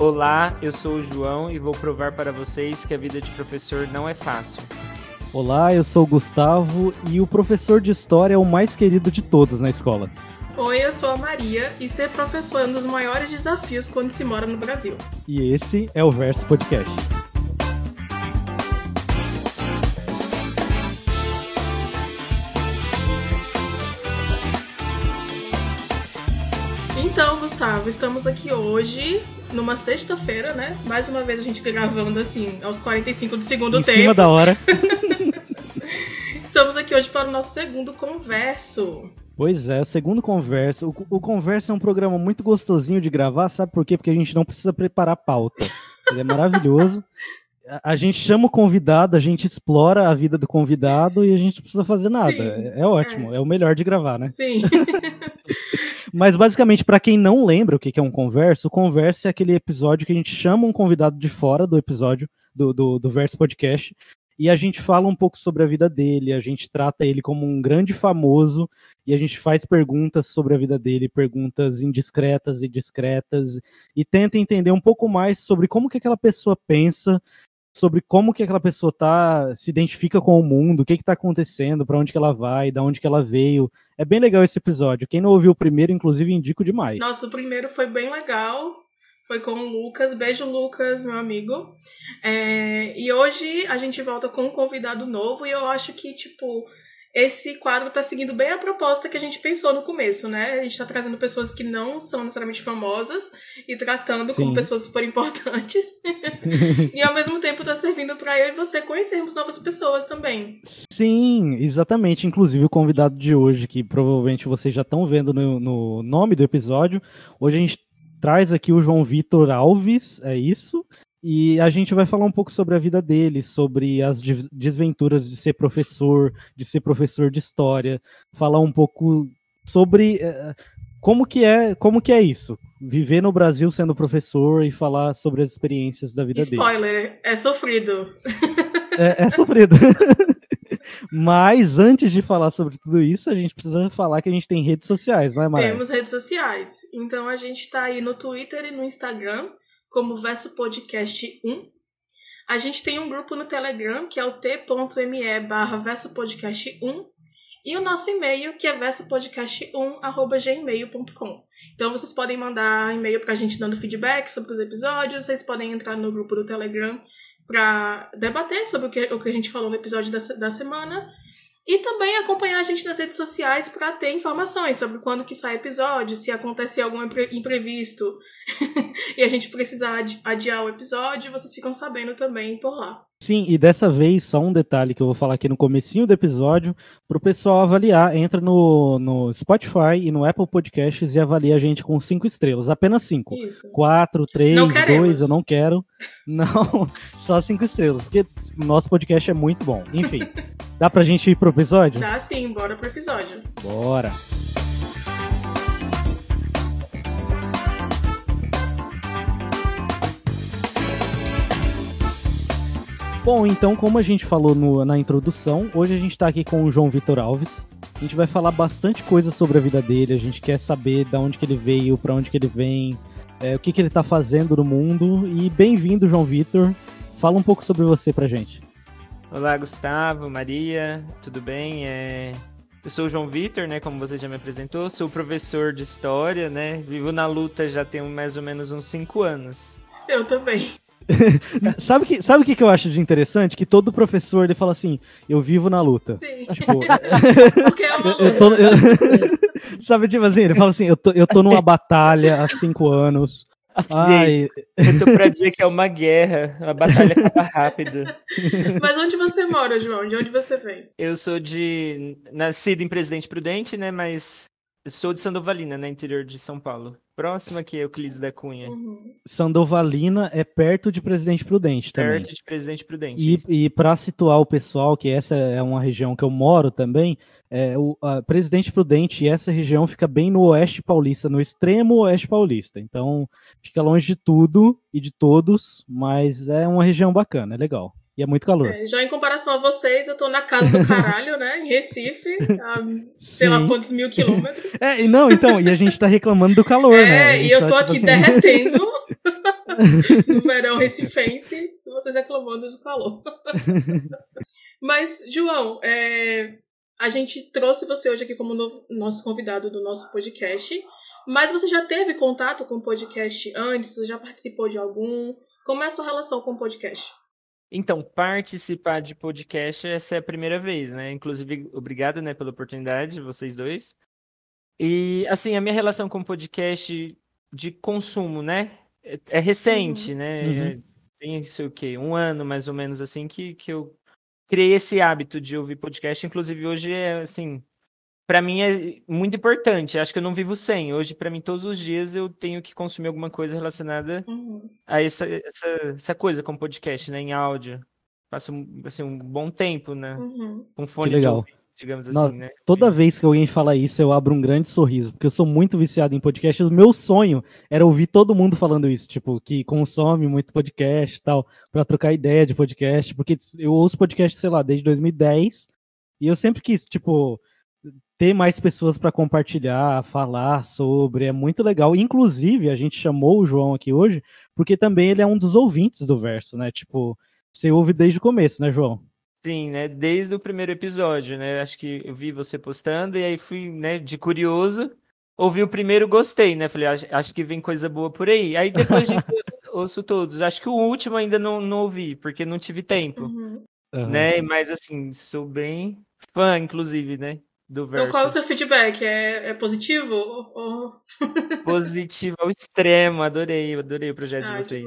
Olá, eu sou o João e vou provar para vocês que a vida de professor não é fácil. Olá, eu sou o Gustavo e o professor de história é o mais querido de todos na escola. Oi, eu sou a Maria e ser professor é um dos maiores desafios quando se mora no Brasil. E esse é o Verso Podcast. Gustavo, estamos aqui hoje, numa sexta-feira, né? Mais uma vez a gente gravando assim, aos 45 do segundo em tempo. Em cima da hora. estamos aqui hoje para o nosso segundo converso. Pois é, o segundo conversa. O, o conversa é um programa muito gostosinho de gravar, sabe por quê? Porque a gente não precisa preparar pauta. Ele é maravilhoso. A, gente chama o convidado, a gente explora a vida do convidado e a gente não precisa fazer nada. É, é, ótimo, é. é. o melhor de gravar, né? Sim. Mas basicamente, para quem não lembra o que é um converso, o converso é aquele episódio que a gente chama um convidado de fora do episódio do, do, do Verso Podcast e a gente fala um pouco sobre a vida dele, a gente trata ele como um grande famoso e a gente faz perguntas sobre a vida dele, perguntas indiscretas e discretas e tenta entender um pouco mais sobre como que aquela pessoa pensa, sobre como que aquela pessoa tá se identifica com o mundo, o que está acontecendo, para onde que ela vai, da onde que ela veio. É bem legal esse episódio. Quem não ouviu o primeiro, inclusive, indico demais. Nossa, o primeiro foi bem legal foi com o Lucas. Beijo, Lucas, meu amigo. É, e hoje a gente volta com um convidado novo e eu acho que, tipo, esse quadro tá seguindo bem a proposta que a gente pensou no começo, né? A gente tá trazendo pessoas que não são necessariamente famosas e tratando Sim. como pessoas super importantes. e ao mesmo tempo tá servindo para eu e você conhecermos novas pessoas também. Sim, exatamente. Inclusive o convidado de hoje, que provavelmente vocês já estão vendo no, no nome do episódio, hoje a gente traz aqui o João Vitor Alves, é isso? E a gente vai falar um pouco sobre a vida dele, sobre as desventuras de ser professor, de ser professor de história, falar um pouco sobre uh, como que é, como que é isso, viver no Brasil sendo professor e falar sobre as experiências da vida Spoiler, dele. Spoiler, é sofrido. É, é sofrido. Mas antes de falar sobre tudo isso, a gente precisa falar que a gente tem redes sociais, não é, Maria? Temos redes sociais. Então a gente está aí no Twitter e no Instagram como Verso Podcast 1. A gente tem um grupo no Telegram que é o t.me barra Verso Podcast 1 e o nosso e-mail que é versopodcast1@gmail.com. Então vocês podem mandar e-mail para a gente dando feedback sobre os episódios, vocês podem entrar no grupo do Telegram para debater sobre o que, o que a gente falou no episódio da, da semana e também acompanhar a gente nas redes sociais para ter informações sobre quando que sai episódio, se acontecer algum imprevisto e a gente precisar adiar o episódio, vocês ficam sabendo também por lá. Sim, e dessa vez, só um detalhe que eu vou falar aqui no comecinho do episódio, para o pessoal avaliar, entra no, no Spotify e no Apple Podcasts e avalia a gente com cinco estrelas, apenas cinco. Isso. Quatro, três, dois, eu não quero. Não, só cinco estrelas, porque o nosso podcast é muito bom. Enfim, dá pra gente ir pro episódio? Dá sim, bora pro episódio. Bora. Bom, então, como a gente falou no, na introdução, hoje a gente está aqui com o João Vitor Alves. A gente vai falar bastante coisa sobre a vida dele, a gente quer saber de onde que ele veio, para onde que ele vem, é, o que, que ele está fazendo no mundo. E bem-vindo, João Vitor. Fala um pouco sobre você pra gente. Olá, Gustavo, Maria, tudo bem? É... Eu sou o João Vitor, né? Como você já me apresentou, sou professor de história, né? Vivo na luta já tem mais ou menos uns cinco anos. Eu também. sabe que, sabe o que, que eu acho de interessante? Que todo professor ele fala assim: eu vivo na luta. Sim. Tipo, Porque é uma eu, tô, eu, sabe, tipo assim, ele fala assim: eu tô, eu tô numa batalha há cinco anos. Ai. Eu tô pra dizer que é uma guerra, a batalha acaba rápido. Mas onde você mora, João? De onde você vem? Eu sou de. nascido em Presidente Prudente, né? Mas sou de Sandovalina, né? Interior de São Paulo. Próxima aqui é Euclides da Cunha. Uhum. Sandovalina é perto de Presidente Prudente também. Perto de Presidente Prudente. E, e para situar o pessoal, que essa é uma região que eu moro também, é, o Presidente Prudente e essa região fica bem no oeste paulista, no extremo oeste paulista. Então fica longe de tudo e de todos, mas é uma região bacana, é legal. E é muito calor. É, já em comparação a vocês, eu tô na casa do caralho, né? Em Recife, a sei lá quantos mil quilômetros. É, e não, então, e a gente tá reclamando do calor, é, né? É, e eu tá, tô tipo aqui assim... derretendo. no verão recifense e vocês reclamando do calor. Mas, João, é, a gente trouxe você hoje aqui como novo, nosso convidado do nosso podcast. Mas você já teve contato com o podcast antes? Você já participou de algum? Como é a sua relação com o podcast? Então, participar de podcast, essa é a primeira vez, né? Inclusive, obrigado, né, pela oportunidade, vocês dois. E, assim, a minha relação com o podcast de consumo, né? É, é recente, Uhum. né? Uhum. É, Tem, sei o quê, um ano mais ou menos, assim, que, que eu criei esse hábito de ouvir podcast. Inclusive, hoje é, assim, para mim é muito importante. Acho que eu não vivo sem. Hoje, para mim, todos os dias eu tenho que consumir alguma coisa relacionada Uhum. a essa, essa, essa coisa com podcast, né? Em áudio. Passo assim, um bom tempo, né? Uhum. Com fone legal. de ouvido, digamos Nossa, assim, né? Toda vez que alguém fala isso, eu abro um grande sorriso, porque eu sou muito viciado em podcast. O meu sonho era ouvir todo mundo falando isso, tipo, que consome muito podcast e tal, pra trocar ideia de podcast, porque eu ouço podcast, sei lá, desde 2010, e eu sempre quis, tipo, ter mais pessoas pra compartilhar, falar sobre, é muito legal. Inclusive, a gente chamou o João aqui hoje, porque também ele é um dos ouvintes do verso, né? Tipo, você ouve desde o começo, né, João? Sim, né? Desde o primeiro episódio, né? Acho que eu vi você postando e aí fui, né, de curioso. Ouvi o primeiro, gostei, né? Falei, acho, acho que vem coisa boa por aí. Aí depois disso eu ouço todos. Acho que o último ainda não, não ouvi, porque não tive tempo, Uhum. Né? Mas assim, sou bem fã, inclusive, né? Do Então, qual é o seu feedback? É, é positivo? Ou... Positivo ao extremo. Adorei, adorei o projeto de Ah, que vocês.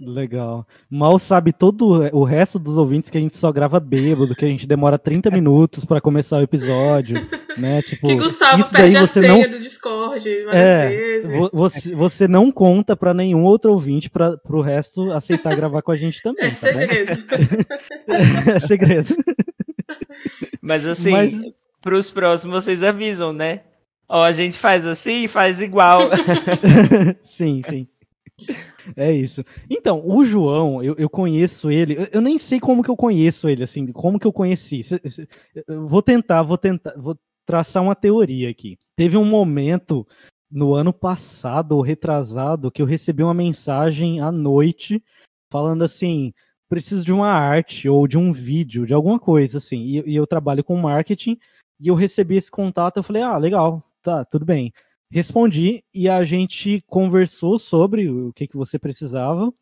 Legal. Mal sabe todo o resto dos ouvintes que a gente só grava bêbado, que a gente demora 30 minutos pra começar o episódio, né? Tipo, Que Gustavo isso daí perde a você senha não do Discord várias É, vezes. vo- você, você não conta pra nenhum outro ouvinte para pro resto aceitar gravar com a gente também, É tá segredo. É segredo. Mas assim, Mas- pros próximos vocês avisam, né? Ó, a gente faz assim e faz igual. sim, sim. É isso. Então, o João, eu, eu conheço ele, eu, eu nem sei como que eu conheço ele, assim, como que eu conheci. Eu vou tentar, vou tentar, vou traçar uma teoria aqui. Teve um momento no ano passado ou retrasado que eu recebi uma mensagem à noite falando assim: preciso de uma arte ou de um vídeo, de alguma coisa assim. E, e eu trabalho com marketing e eu recebi esse contato, eu falei: "Ah, legal, tá, tudo bem". Respondi e a gente conversou sobre o que, que você precisava.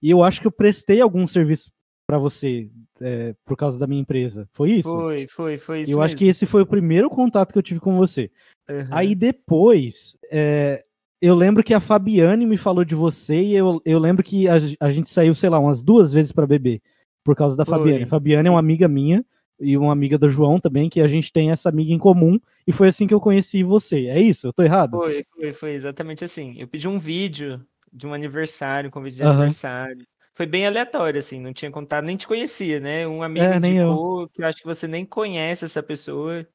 E eu acho que eu prestei algum serviço para você é, por causa da minha empresa. Foi isso? Foi, foi, foi isso eu acho mesmo. que esse foi o primeiro contato que eu tive com você. Aham. Aí depois, é, eu lembro que a Fabiane me falou de você e eu, eu lembro que a, a gente saiu, sei lá, umas duas vezes para beber por causa da Foi. Fabiane. A Fabiane é uma amiga minha e uma amiga do João também, que a gente tem essa amiga em comum e foi assim que eu conheci você. É isso? Eu tô errado? Foi, foi, foi exatamente assim. Eu pedi um vídeo de um aniversário, um convite de Aham. aniversário. Foi bem aleatório, assim, não tinha contato, nem te conhecia, né? Um amigo É, nem eu. indicou, que eu acho que você nem conhece essa pessoa.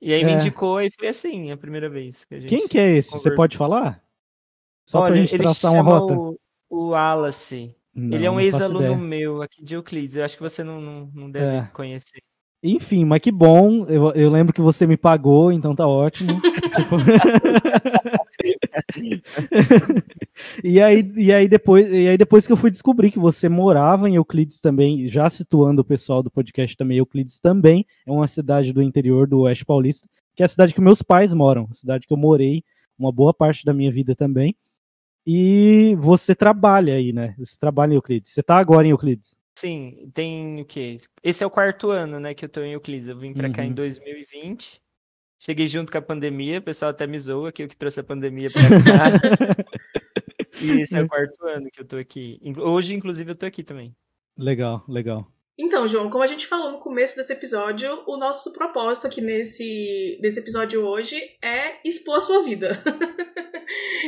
E aí me É. indicou e foi assim, a primeira vez que a gente. Quem que é esse? Você conversou. pode falar? Só pra Olha, gente ele traçar uma rota. O, o Wallace. Ele é Não, um não ex-aluno meu aqui de Euclides. Eu acho que você não, não, não deve É. conhecer. Enfim, mas que bom. Eu, eu lembro que você me pagou, então tá ótimo. Tipo- e, aí, e, aí depois, e aí depois que eu fui descobrir que você morava em Euclides também, já situando o pessoal do podcast também, Euclides também é uma cidade do interior do Oeste Paulista, que é a cidade que meus pais moram, a cidade que eu morei uma boa parte da minha vida também. E você trabalha aí, né? Você trabalha em Euclides. Você tá agora em Euclides? Sim, tem o quê? Esse é o quarto ano, né, que eu tô em Euclides. Eu vim pra cá em Uhum. 2020. Cheguei junto com a pandemia, o pessoal até me zoa que eu que trouxe a pandemia pra cá. e esse é o quarto ano que eu tô aqui. Hoje, inclusive, eu tô aqui também. Legal, legal. Então, João, como a gente falou no começo desse episódio, o nosso propósito aqui nesse, nesse episódio hoje é expor a sua vida.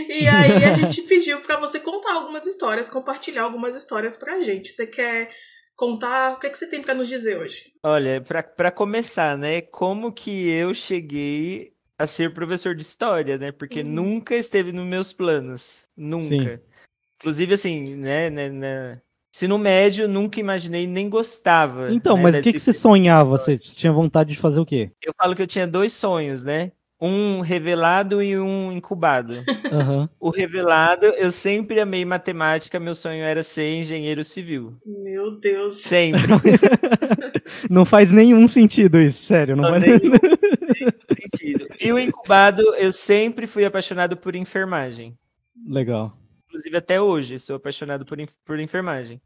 e aí a gente pediu pra você contar algumas histórias, compartilhar algumas histórias pra gente. Você quer contar? O que, é que você tem pra nos dizer hoje? Olha, pra, pra começar, né, como que eu cheguei a ser professor de história, né? Porque Uhum. nunca esteve nos meus planos. Nunca. Sim. Inclusive, assim, né, né, né, ensino médio, nunca imaginei, nem gostava. Então, né, mas o que, que você disciplina. sonhava? Você tinha vontade de fazer o quê? Eu falo que eu tinha dois sonhos, né? Um revelado e um incubado. Aham. O revelado, eu sempre amei matemática, meu sonho era ser engenheiro civil. Meu Deus. Sempre. Não faz nenhum sentido isso, sério. Não Não faz... nenhum, nenhum sentido. E o incubado, eu sempre fui apaixonado por enfermagem. Legal. Inclusive até hoje, sou apaixonado por, por enfermagem.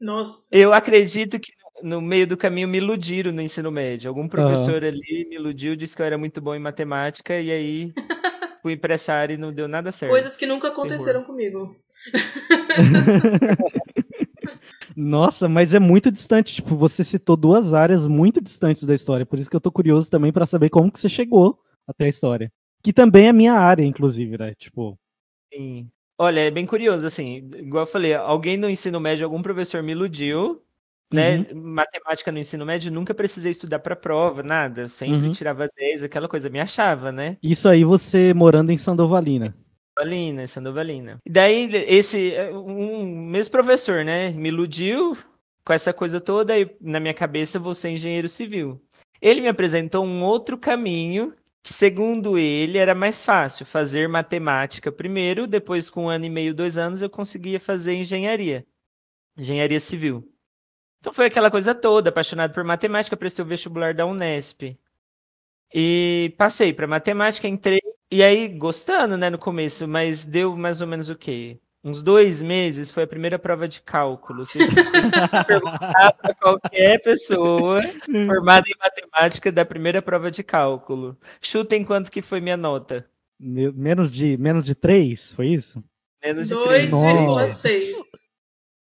Nossa. Eu acredito que no meio do caminho me iludiram no ensino médio. Algum professor ali me iludiu, disse que eu era muito bom em matemática, e aí fui área e não deu nada certo. Coisas que nunca aconteceram comigo. Nossa, mas é muito distante. Tipo, você citou duas áreas muito distantes da história. Por isso que eu tô curioso também pra saber como que você chegou até a história. Que também é minha área, inclusive, né? Tipo, Sim. Olha, é bem curioso, assim, igual eu falei, alguém no ensino médio, algum professor me iludiu, né? Matemática no ensino médio, nunca precisei estudar pra prova, nada. Sempre Uhum. tirava 10, aquela coisa, me achava, né? isso aí você morando em Sandovalina. Valina, Sandovalina. E daí, esse, um mesmo professor, né, me iludiu com essa coisa toda e na minha cabeça eu vou ser engenheiro civil. Ele me apresentou um outro caminho que, segundo ele, era mais fácil fazer matemática primeiro, depois com um ano e meio, dois anos, eu conseguia fazer engenharia, engenharia civil. Então foi aquela coisa toda, apaixonado por matemática, prestei o vestibular da Unesp. E passei para matemática, entrei e aí, gostando, né, no começo, mas deu mais ou menos o quê? Uns dois meses foi a primeira prova de cálculo. Se vocês perguntar para qualquer pessoa formada em matemática da primeira prova de cálculo, chutem quanto que foi minha nota. Me- Menos de, menos de três, foi isso? Menos de 3. 2,6.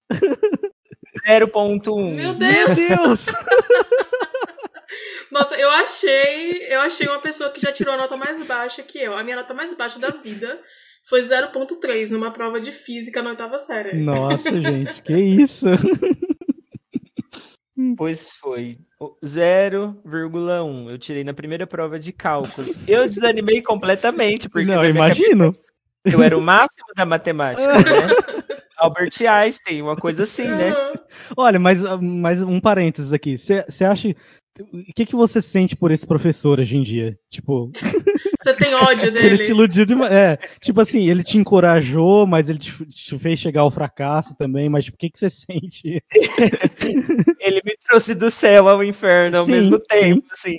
0.1. Meu Deus! Deus! Nossa, eu achei, eu achei uma pessoa que já tirou a nota mais baixa que eu. A minha nota mais baixa da vida foi 0.3 numa prova de física na oitava série. Nossa, gente, que isso? Pois foi. O 0,1. Eu tirei na primeira prova de cálculo. Eu desanimei completamente, porque Não, imagino. Eu era o máximo da matemática, né? Albert Einstein, uma coisa assim, né? Olha, mas, mas um parênteses aqui. Você acha. O que, que você sente por esse professor hoje em dia? Tipo, Você tem ódio ele te dele. iludiu demais. É, tipo assim, ele te encorajou, mas ele te, te fez chegar ao fracasso também. Mas tipo, o que, que você sente? Ele me trouxe do céu ao inferno ao Sim, mesmo sim. tempo, assim.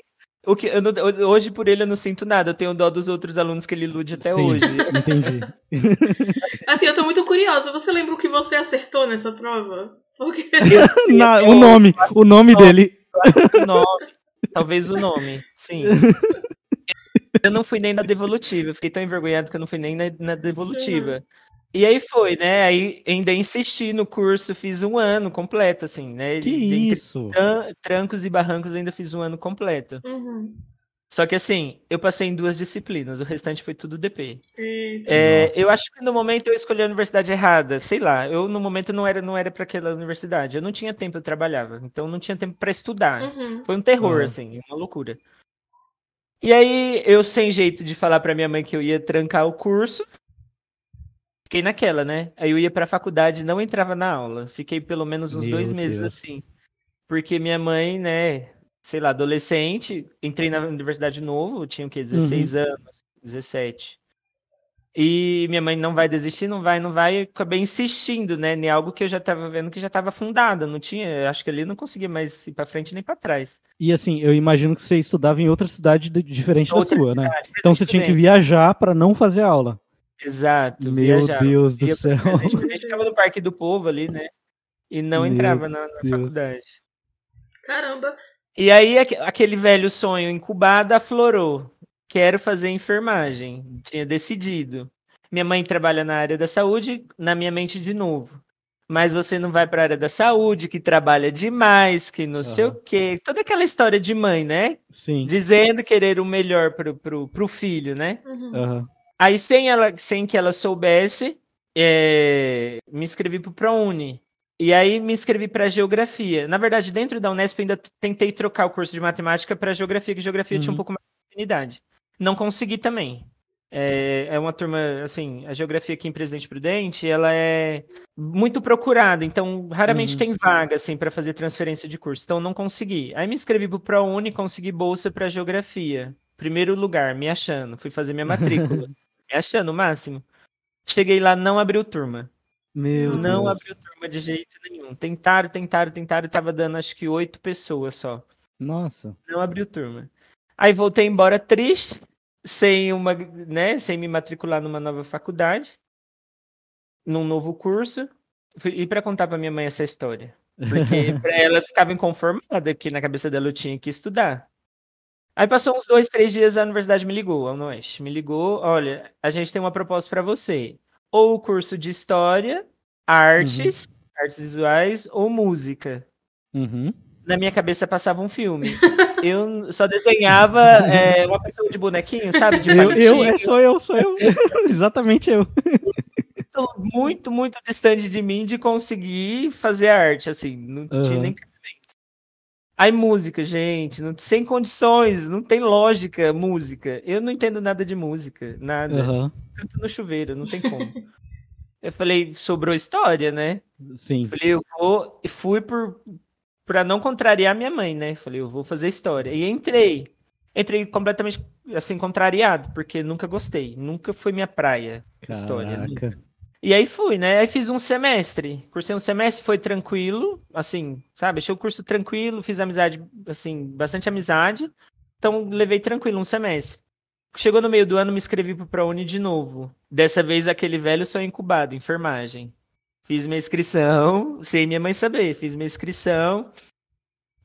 O que, eu não- hoje, por ele, eu não sinto nada. Eu tenho dó dos outros alunos que ele ilude até Sim, hoje. Entendi. Assim, eu tô muito curiosa. Você lembra o que você acertou nessa prova? Porque Eu Na- o nome, o nome dele. o nome. Talvez o nome, sim. Eu não fui nem na devolutiva. Eu fiquei tão envergonhado que eu não fui nem na, na devolutiva. E aí foi, né? Aí ainda insisti no curso, fiz um ano completo, assim, né? Que isso? tran- trancos e barrancos, ainda fiz um ano completo. Uhum. Só que assim, eu passei em duas disciplinas, o restante foi tudo DP. Eita. É, eu acho que no momento eu escolhi a universidade errada, sei lá. Eu no momento não era não era para aquela universidade. Eu não tinha tempo, eu trabalhava, então não tinha tempo para estudar. Uhum. Foi um terror, Aham. assim, uma loucura. E aí, eu sem jeito de falar pra minha mãe que eu ia trancar o curso, fiquei naquela, né? Aí eu ia pra faculdade e não entrava na aula. Fiquei pelo menos uns Meu dois meses Deus. assim. Porque minha mãe, né, sei lá, adolescente, entrei na universidade novo, tinha o quê? 16 Uhum. anos, 17. E minha mãe não vai desistir, não vai, não vai. Acabei insistindo, né, em algo que eu já tava vendo que já tava fundado. Não tinha, acho que ali não conseguia mais ir pra frente nem pra trás. E assim, eu imagino que você estudava em outra cidade de- diferente Outra da sua, né? cidade, Então você tinha que viajar pra não fazer aula. Exato, Meu viajava. Deus do céu. presencialmente, A gente ficava no Parque do Povo ali, né? E não Meu entrava na, na faculdade. Caramba. E aí aque- aquele velho sonho incubado aflorou. Quero fazer enfermagem. Tinha decidido. Minha mãe trabalha na área da saúde, na minha mente de novo. Mas você não vai para a área da saúde, que trabalha demais, que não sei Aham. o quê. Toda aquela história de mãe, né? Sim. Dizendo querer o melhor pro, pro, pro filho, né? Uhum. Aham. Aí, sem, ela, sem que ela soubesse, é, me inscrevi para o ProUni. E aí me inscrevi para geografia. Na verdade, dentro da Unesp, ainda tentei trocar o curso de matemática para geografia, que geografia tinha um Uhum. pouco mais de afinidade. Não consegui também. É, é uma turma, assim, a geografia aqui em Presidente Prudente, ela é muito procurada, então raramente Uhum. tem vaga, assim, para fazer transferência de curso. Então não consegui. Aí me inscrevi para o ProUni, consegui bolsa para geografia primeiro lugar, me achando. Fui fazer minha matrícula, me achando o máximo. Cheguei lá, não abriu turma. Meu não Deus. abriu turma de jeito nenhum. Tentaram, tentaram, tentaram, tava dando acho que oito pessoas só. Nossa. Não abriu turma. Aí voltei embora triste, sem uma, né, sem me matricular numa nova faculdade, num novo curso, e para contar para minha mãe essa história, porque para ela ficava inconformada, porque na cabeça dela eu tinha que estudar. Aí passou uns dois, três dias, a universidade me ligou, a Unoeste, me ligou, olha, a gente tem uma proposta para você, ou o curso de História, Artes, Artes Visuais, ou Música. Uhum. Na minha cabeça passava um filme. Eu só desenhava é, uma pessoa de bonequinho, sabe? De Eu, eu, é, sou eu, sou eu. Exatamente eu. Tô muito, muito distante de mim de conseguir fazer arte, assim, não tinha Aham. nem. Aí música, gente, não, sem condições, não tem lógica música. Eu não entendo nada de música, nada. Aham. Canto no chuveiro, não tem como. Eu falei, sobrou história, né? Sim. Falei, eu vou. E fui por para não contrariar minha mãe, né? Falei, eu vou fazer história. E entrei. Entrei completamente assim contrariado, porque nunca gostei, nunca foi minha praia história. Caraca. E aí fui, né? Aí fiz um semestre. Cursei um semestre, foi tranquilo, assim, sabe? Achei o curso tranquilo, fiz amizade, assim, bastante amizade. Então levei tranquilo um semestre. Chegou no meio do ano, me inscrevi pro ProUni de novo. Dessa vez aquele velho sonho incubado, enfermagem. Fiz minha inscrição, sem minha mãe saber, fiz minha inscrição.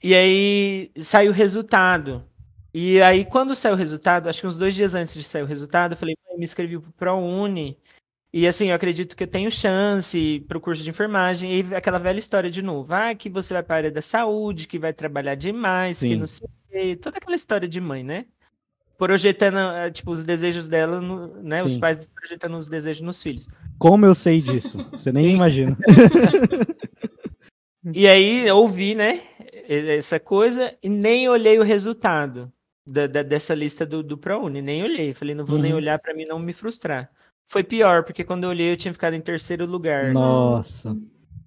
E aí saiu o resultado. E aí, quando saiu o resultado, acho que uns dois dias antes de sair o resultado, eu falei, mãe, me inscrevi pro ProUni. E assim, eu acredito que eu tenho chance pro curso de enfermagem. E aquela velha história de novo. Ah, que você vai para a área da saúde, que vai trabalhar demais, que Sim. não sei o quê. Toda aquela história de mãe, né? Projetando, eh, tipo, os desejos dela, né? Os Sim. pais projetando os desejos nos filhos. Como eu sei disso? Você nem imagina. E aí eu ouvi, né, essa coisa e nem olhei o resultado da, da- dessa lista do, do ProUni, nem olhei. Falei, não vou nem Uhum. olhar para mim não me frustrar. Foi pior, porque quando eu olhei eu tinha ficado em terceiro lugar. Nossa.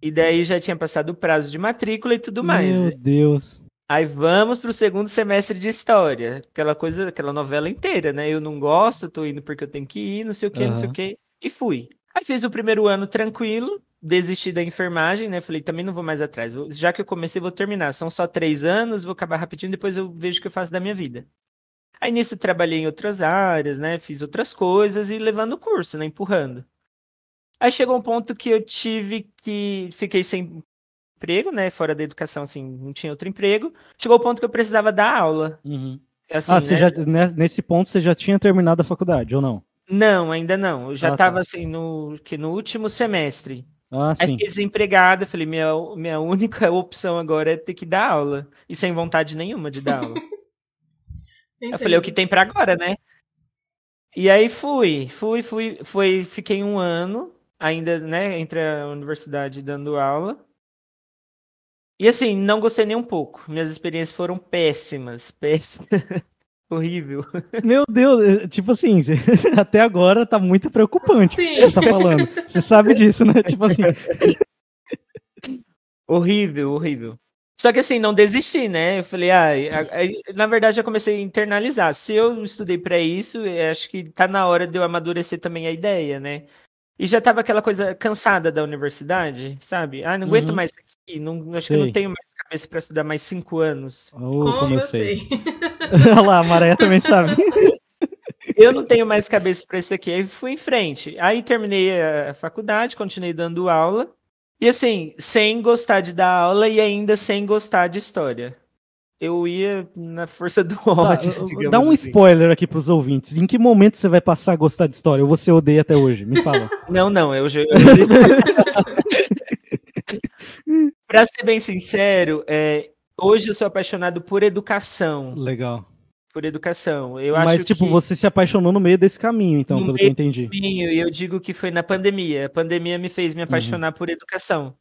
E daí já tinha passado o prazo de matrícula e tudo mais. Meu Deus. Aí vamos pro segundo semestre de história. Aquela coisa, aquela novela inteira, né? Eu não gosto, tô indo porque eu tenho que ir, não sei o que, não sei o que. E fui. Aí fiz o primeiro ano tranquilo, desisti da enfermagem, né? Falei, também não vou mais atrás. Já que eu comecei, vou terminar. São só três anos, vou acabar rapidinho, depois eu vejo o que eu faço da minha vida. Aí nisso trabalhei em outras áreas, né? Fiz outras coisas e levando o curso, né? Empurrando. Aí chegou um ponto que eu tive que. Fiquei sem emprego, né? Fora da educação, assim, não tinha outro emprego. Chegou o ponto que eu precisava dar aula. Uhum. Assim, ah, você né? já, ne- nesse ponto você já tinha terminado a faculdade, ou não? Não, ainda não. Eu já Ah, tá. estava assim no que no último semestre. Ah, Aí sim. fiquei desempregado, falei, minha, minha única opção agora é ter que dar aula. E sem vontade nenhuma de dar aula. Eu falei, o que tem pra agora, né? E aí fui, fui, fui, fui, fiquei um ano ainda, né, entre a universidade dando aula. E assim, não gostei nem um pouco. Minhas experiências foram péssimas, péssimas. Horrível. Meu Deus, é, tipo assim, até agora tá muito preocupante o que Sim. você tá falando. Você sabe disso, né? Tipo assim, Horrível, horrível. Só que assim, não desisti, né? Eu falei, ah, na verdade eu comecei a internalizar. Se eu estudei pra isso, eu acho que tá na hora de eu amadurecer também a ideia, né? E já tava aquela coisa cansada da universidade, sabe? Ah, não aguento Uhum. mais isso aqui, não, acho que eu Sei. não tenho mais cabeça pra estudar mais cinco anos. oh, Como, eu sei. Olha lá, a Maréia também sabe. Eu não tenho mais cabeça pra isso aqui. Aí fui em frente. Aí terminei a faculdade, continuei dando aula. E assim, sem gostar de dar aula e ainda sem gostar de história. Eu ia na força do Tá, ódio, digamos dá um assim. spoiler aqui pros ouvintes. Em que momento você vai passar a gostar de história? Ou você odeia até hoje? Me fala. Não, não, eu já. pra ser bem sincero, é, hoje eu sou apaixonado por educação. Legal. Por educação. Eu Mas, acho tipo, que você se apaixonou no meio desse caminho, então, No pelo que eu entendi. caminho, e eu digo que foi na pandemia. A pandemia me fez me Uhum. apaixonar por educação.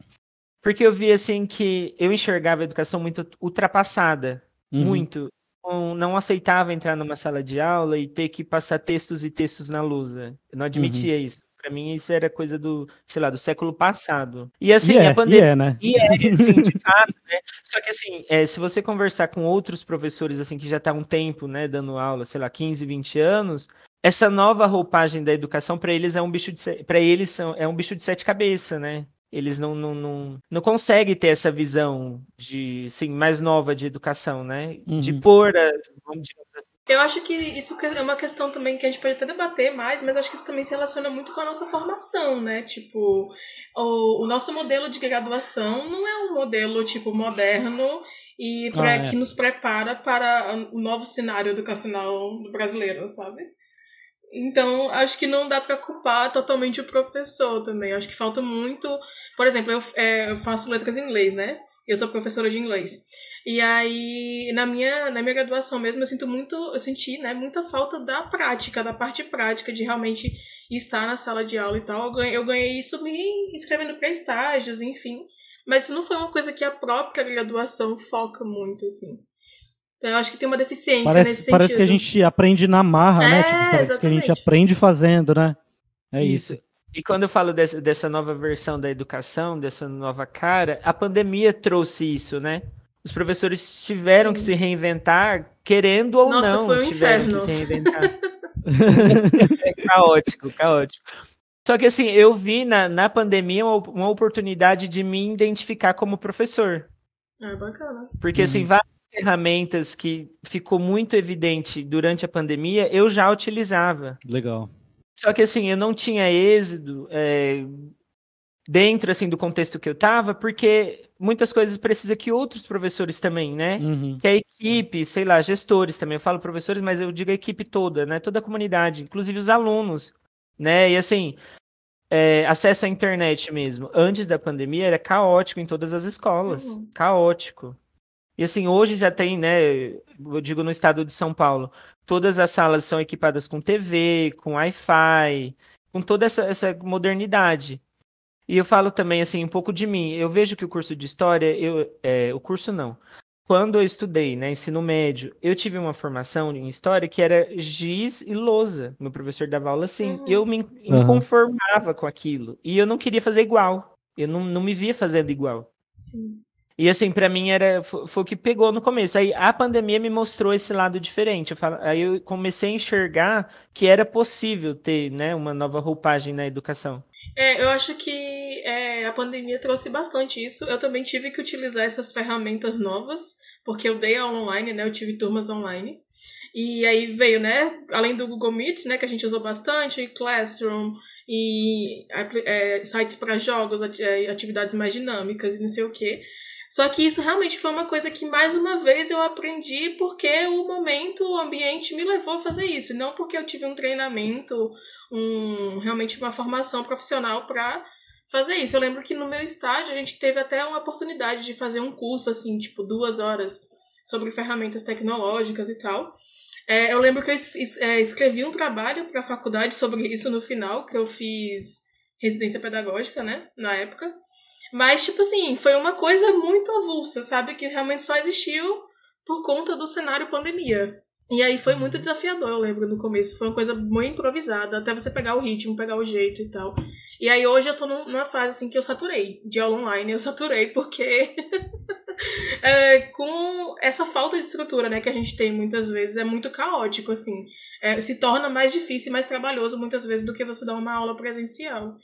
Porque eu vi assim que eu enxergava a educação muito ultrapassada, Uhum. muito. Não, não aceitava entrar numa sala de aula e ter que passar textos e textos na lousa. Eu não admitia Uhum. isso. Para mim isso era coisa do, sei lá, do século passado. E assim, e é, a pandemia. E é, né? E é, sim, de fato, né? Só que assim, é, se você conversar com outros professores assim que já tá um tempo, né, dando aula, sei lá, 15, 20 anos, essa nova roupagem da educação para eles é um bicho de para eles são, é um bicho de sete cabeças, né? Eles não, não, não, não conseguem ter essa visão de, assim, mais nova de educação, né? Uhum. De pôr, a, vamos dizer assim. Eu acho que isso é uma questão também que a gente pode até debater mais, mas acho que isso também se relaciona muito com a nossa formação, né? Tipo, o, o nosso modelo de graduação não é um modelo, tipo, moderno e pra, ah, é. que nos prepara para o novo cenário educacional brasileiro, sabe? Então, acho que não dá para culpar totalmente o professor também. Acho que falta muito. Por exemplo, eu, é, eu faço letras em inglês, né? Eu sou professora de inglês. E aí, na minha, na minha graduação mesmo, eu sinto muito, eu senti, né, muita falta da prática, da parte prática, de realmente estar na sala de aula e tal. Eu ganhei, eu ganhei isso me inscrevendo para estágios, enfim. Mas isso não foi uma coisa que a própria graduação foca muito, assim. Então eu acho que tem uma deficiência parece, nesse sentido. Parece que a gente aprende na marra, né? é, né? Tipo, parece exatamente. que a gente aprende fazendo, né? É isso. isso. E quando eu falo dessa, dessa nova versão da educação, dessa nova cara, a pandemia trouxe isso, né? Os professores tiveram Sim. que se reinventar, querendo ou Nossa, não, foi um tiveram inferno. que se reinventar. é caótico, caótico. Só que assim, eu vi na, na pandemia uma, uma oportunidade de me identificar como professor. É bacana. Porque assim, uhum. várias ferramentas que ficou muito evidente durante a pandemia, eu já utilizava. Legal. Só que assim, eu não tinha êxito é, dentro assim do contexto que eu estava, porque muitas coisas precisa que outros professores também, né? Uhum. Que a equipe, sei lá, gestores também. Eu falo professores, mas eu digo a equipe toda, né? Toda a comunidade, inclusive os alunos, né? E assim, é, acesso à internet mesmo, antes da pandemia era caótico em todas as escolas, uhum. caótico. E assim, hoje já tem, né, eu digo no estado de São Paulo, todas as salas são equipadas com TV, com Wi-Fi, com toda essa, essa modernidade. E eu falo também, assim, um pouco de mim. Eu vejo que o curso de História, eu, é, o curso não. Quando eu estudei, né, ensino médio, eu tive uma formação em História que era giz e lousa. Meu professor dava aula assim. Uhum. Eu me uhum. conformava com aquilo. E eu não queria fazer igual. Eu não, não me via fazendo igual. Sim. E assim, para mim era foi, o que pegou no começo. Aí a pandemia me mostrou esse lado diferente. Eu falo, aí eu comecei a enxergar que era possível ter, né, uma nova roupagem na educação. É, eu acho que é, a pandemia trouxe bastante isso. Eu também tive que utilizar essas ferramentas novas, porque eu dei aula online, né? Eu tive turmas online. E aí veio, né? Além do Google Meet, né? Que a gente usou bastante, Classroom e é, sites para jogos, é, atividades mais dinâmicas e não sei o quê. Só que isso realmente foi uma coisa que mais uma vez eu aprendi porque o momento, o ambiente me levou a fazer isso, não porque eu tive um treinamento, um realmente uma formação profissional para fazer isso. Eu lembro que no meu estágio a gente teve até uma oportunidade de fazer um curso assim, tipo duas horas sobre ferramentas tecnológicas e tal. É, eu lembro que eu es é, escrevi um trabalho para a faculdade sobre isso no final, que eu fiz residência pedagógica, né, na época. Mas, tipo assim, foi uma coisa muito avulsa, sabe? Que realmente só existiu por conta do cenário pandemia. E aí foi muito desafiador, eu lembro, no começo. Foi uma coisa muito improvisada, até você pegar o ritmo, pegar o jeito e tal. E aí hoje eu tô numa fase assim que eu saturei. De aula online eu saturei, porque é, com essa falta de estrutura, né, que a gente tem muitas vezes, é muito caótico, assim. É, se torna mais difícil e mais trabalhoso muitas vezes do que você dar uma aula presencial.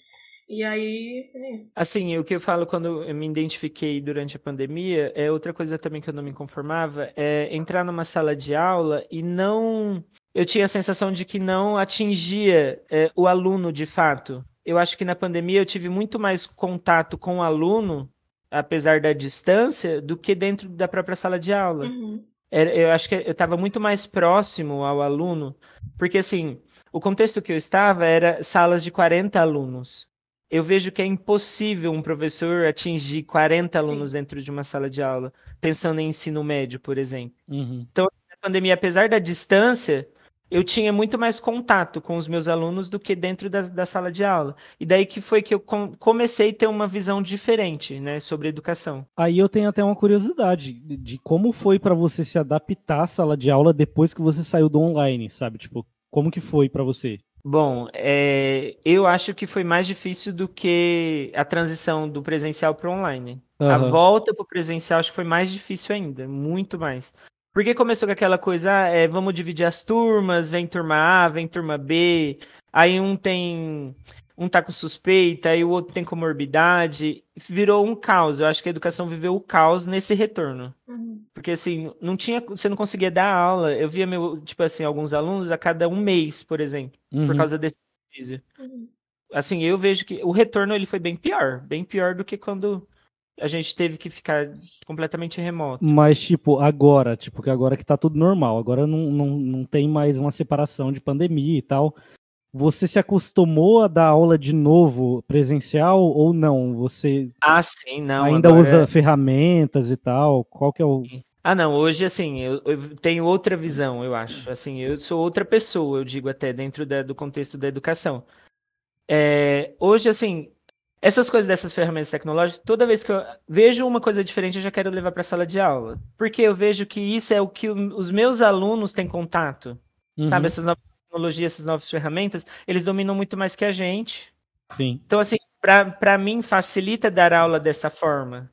E aí. É. Assim, o que eu falo quando eu me identifiquei durante a pandemia é outra coisa também que eu não me conformava é entrar numa sala de aula e não. Eu tinha a sensação de que não atingia é, o aluno de fato. Eu acho que na pandemia eu tive muito mais contato com o aluno, apesar da distância, do que dentro da própria sala de aula. Uhum. Eu acho que eu estava muito mais próximo ao aluno, porque assim, o contexto que eu estava era salas de 40 alunos eu vejo que é impossível um professor atingir 40 Sim. alunos dentro de uma sala de aula, pensando em ensino médio, por exemplo. Uhum. Então, na pandemia, apesar da distância, eu tinha muito mais contato com os meus alunos do que dentro da, da sala de aula. E daí que foi que eu com, comecei a ter uma visão diferente, né, sobre educação. Aí eu tenho até uma curiosidade de, de como foi para você se adaptar à sala de aula depois que você saiu do online, sabe? Tipo, como que foi para você? Bom, é, eu acho que foi mais difícil do que a transição do presencial para online. Uhum. A volta para o presencial acho que foi mais difícil ainda, muito mais. Porque começou com aquela coisa, ah, é, vamos dividir as turmas, vem turma A, vem turma B, aí um tem um tá com suspeita, e o outro tem comorbidade. Virou um caos. Eu acho que a educação viveu o caos nesse retorno. Uhum. Porque assim, não tinha, você não conseguia dar aula. Eu via meu, tipo assim, alguns alunos a cada um mês, por exemplo, uhum. por causa desse uhum. Assim, eu vejo que o retorno ele foi bem pior, bem pior do que quando a gente teve que ficar completamente remoto. Mas, tipo, agora, tipo, que agora que tá tudo normal, agora não, não, não tem mais uma separação de pandemia e tal. Você se acostumou a dar aula de novo presencial ou não? Você ah, sim, não. Ainda usa é... ferramentas e tal? Qual que é o. Ah, não, hoje, assim, eu, eu, tenho outra visão, eu acho. Assim, eu sou outra pessoa, eu digo até, dentro da, do contexto da educação. É, hoje, assim, essas coisas dessas ferramentas tecnológicas, toda vez que eu vejo uma coisa diferente, eu já quero levar para a sala de aula. Porque eu vejo que isso é o que os meus alunos têm contato. Uhum. Sabe, essas novas tecnologia, essas novas ferramentas, eles dominam muito mais que a gente. Sim. Então, assim, para mim, facilita dar aula dessa forma.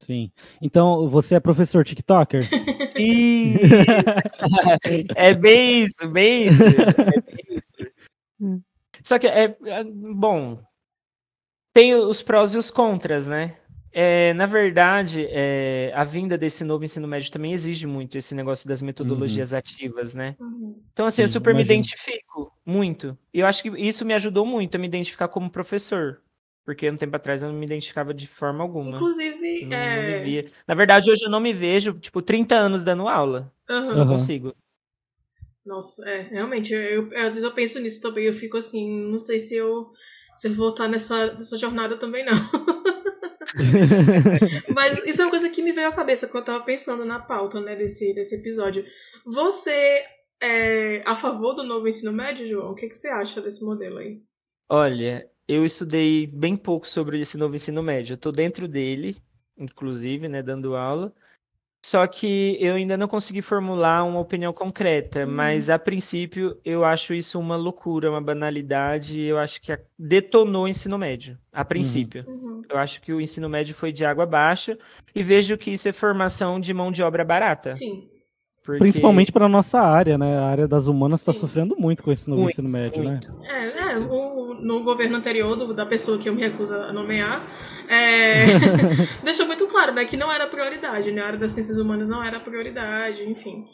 Sim. Então, você é professor TikToker? é bem isso, bem isso. É bem isso. Só que, é, é, bom, tem os prós e os contras, né? É, na verdade, é, a vinda desse novo ensino médio também exige muito esse negócio das metodologias uhum. ativas, né? Uhum. Então, assim, Sim, eu super imagino. me identifico muito. E eu acho que isso me ajudou muito a me identificar como professor. Porque um tempo atrás eu não me identificava de forma alguma. Inclusive, não, é... não Na verdade, hoje eu não me vejo, tipo, 30 anos dando aula. Uhum. Não consigo. Nossa, é, realmente, eu, eu, às vezes eu penso nisso também, eu fico assim, não sei se eu, se eu voltar nessa, nessa jornada também não. Mas isso é uma coisa que me veio à cabeça quando eu tava pensando na pauta, né, desse, desse episódio. Você é a favor do novo ensino médio, João? O que, que você acha desse modelo aí? Olha, eu estudei bem pouco sobre esse novo ensino médio. Eu tô dentro dele, inclusive, né, dando aula. Só que eu ainda não consegui formular uma opinião concreta, uhum. mas a princípio eu acho isso uma loucura, uma banalidade. Eu acho que detonou o ensino médio, a princípio. Uhum. Eu acho que o ensino médio foi de água abaixo e vejo que isso é formação de mão de obra barata. Sim. Porque... Principalmente para nossa área, né? A área das humanas está sofrendo muito com esse novo muito, ensino médio, né? muito. né? É, é o, no governo anterior do, da pessoa que eu me recuso a nomear, é, deixou muito claro, né, que não era prioridade, né? A área das ciências humanas não era prioridade, enfim.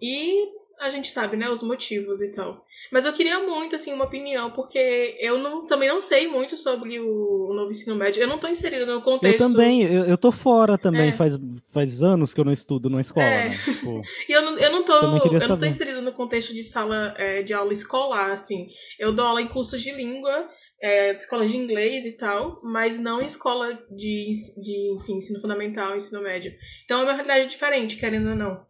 E a gente sabe, né, os motivos e tal. Mas eu queria muito, assim, uma opinião, porque eu não, também não sei muito sobre o, o novo ensino médio. Eu não tô inserida no contexto. Eu também, eu, eu tô fora também, é. faz, faz anos que eu não estudo na escola. É. Né? Tipo, e eu não, eu não tô, eu não tô inserida no contexto de sala é, de aula escolar, assim. Eu dou aula em cursos de língua, é, escola de inglês e tal, mas não em escola de, de enfim, ensino fundamental, ensino médio. Então é uma realidade diferente, querendo ou não.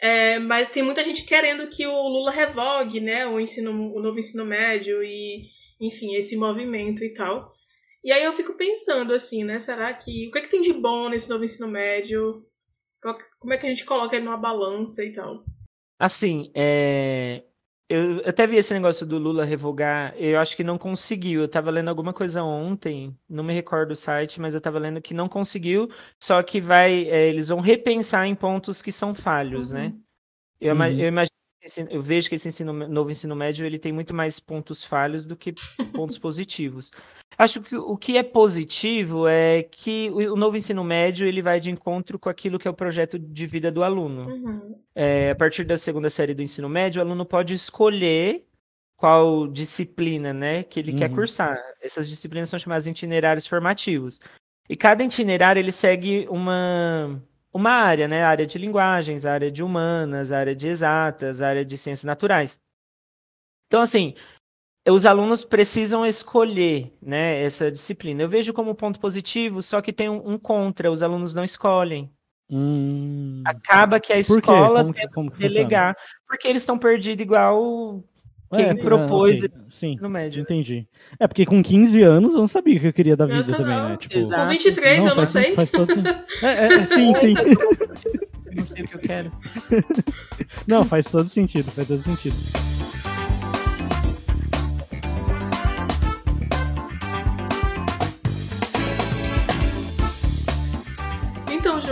É, mas tem muita gente querendo que o Lula revogue, né, o ensino, o novo ensino médio e, enfim, esse movimento e tal. E aí eu fico pensando assim, né, será que o que, é que tem de bom nesse novo ensino médio? Como é que a gente coloca ele numa balança e tal? Assim, é, eu até vi esse negócio do Lula revogar, eu acho que não conseguiu. Eu tava lendo alguma coisa ontem, não me recordo o site, mas eu tava lendo que não conseguiu, só que vai, é, eles vão repensar em pontos que são falhos, né? uhum. né? Eu, uhum. eu imagino eu vejo que esse ensino, novo ensino médio ele tem muito mais pontos falhos do que pontos positivos. Acho que o que é positivo é que o, novo ensino médio ele vai de encontro com aquilo que é o projeto de vida do aluno. Uhum. É, a partir da segunda série do ensino médio, o aluno pode escolher qual disciplina né, que ele uhum. quer cursar. Essas disciplinas são chamadas de itinerários formativos. E cada itinerário ele segue uma uma área, né? A área de linguagens, a área de humanas, a área de exatas, a área de ciências naturais. Então, assim, os alunos precisam escolher né, essa disciplina. Eu vejo como ponto positivo, só que tem um, um contra, os alunos não escolhem. Hum. Acaba que a escola que delegar, porque eles estão perdidos igual quem é, propôs okay. Sim, no médio. Entendi. É porque com 15 anos eu não sabia o que eu queria da vida também, não. né? Tipo, Exato. Com 23 não, eu não sei. Faz todo é, é, é, sim, sim. não sei o que eu quero. não, faz todo sentido, faz todo sentido.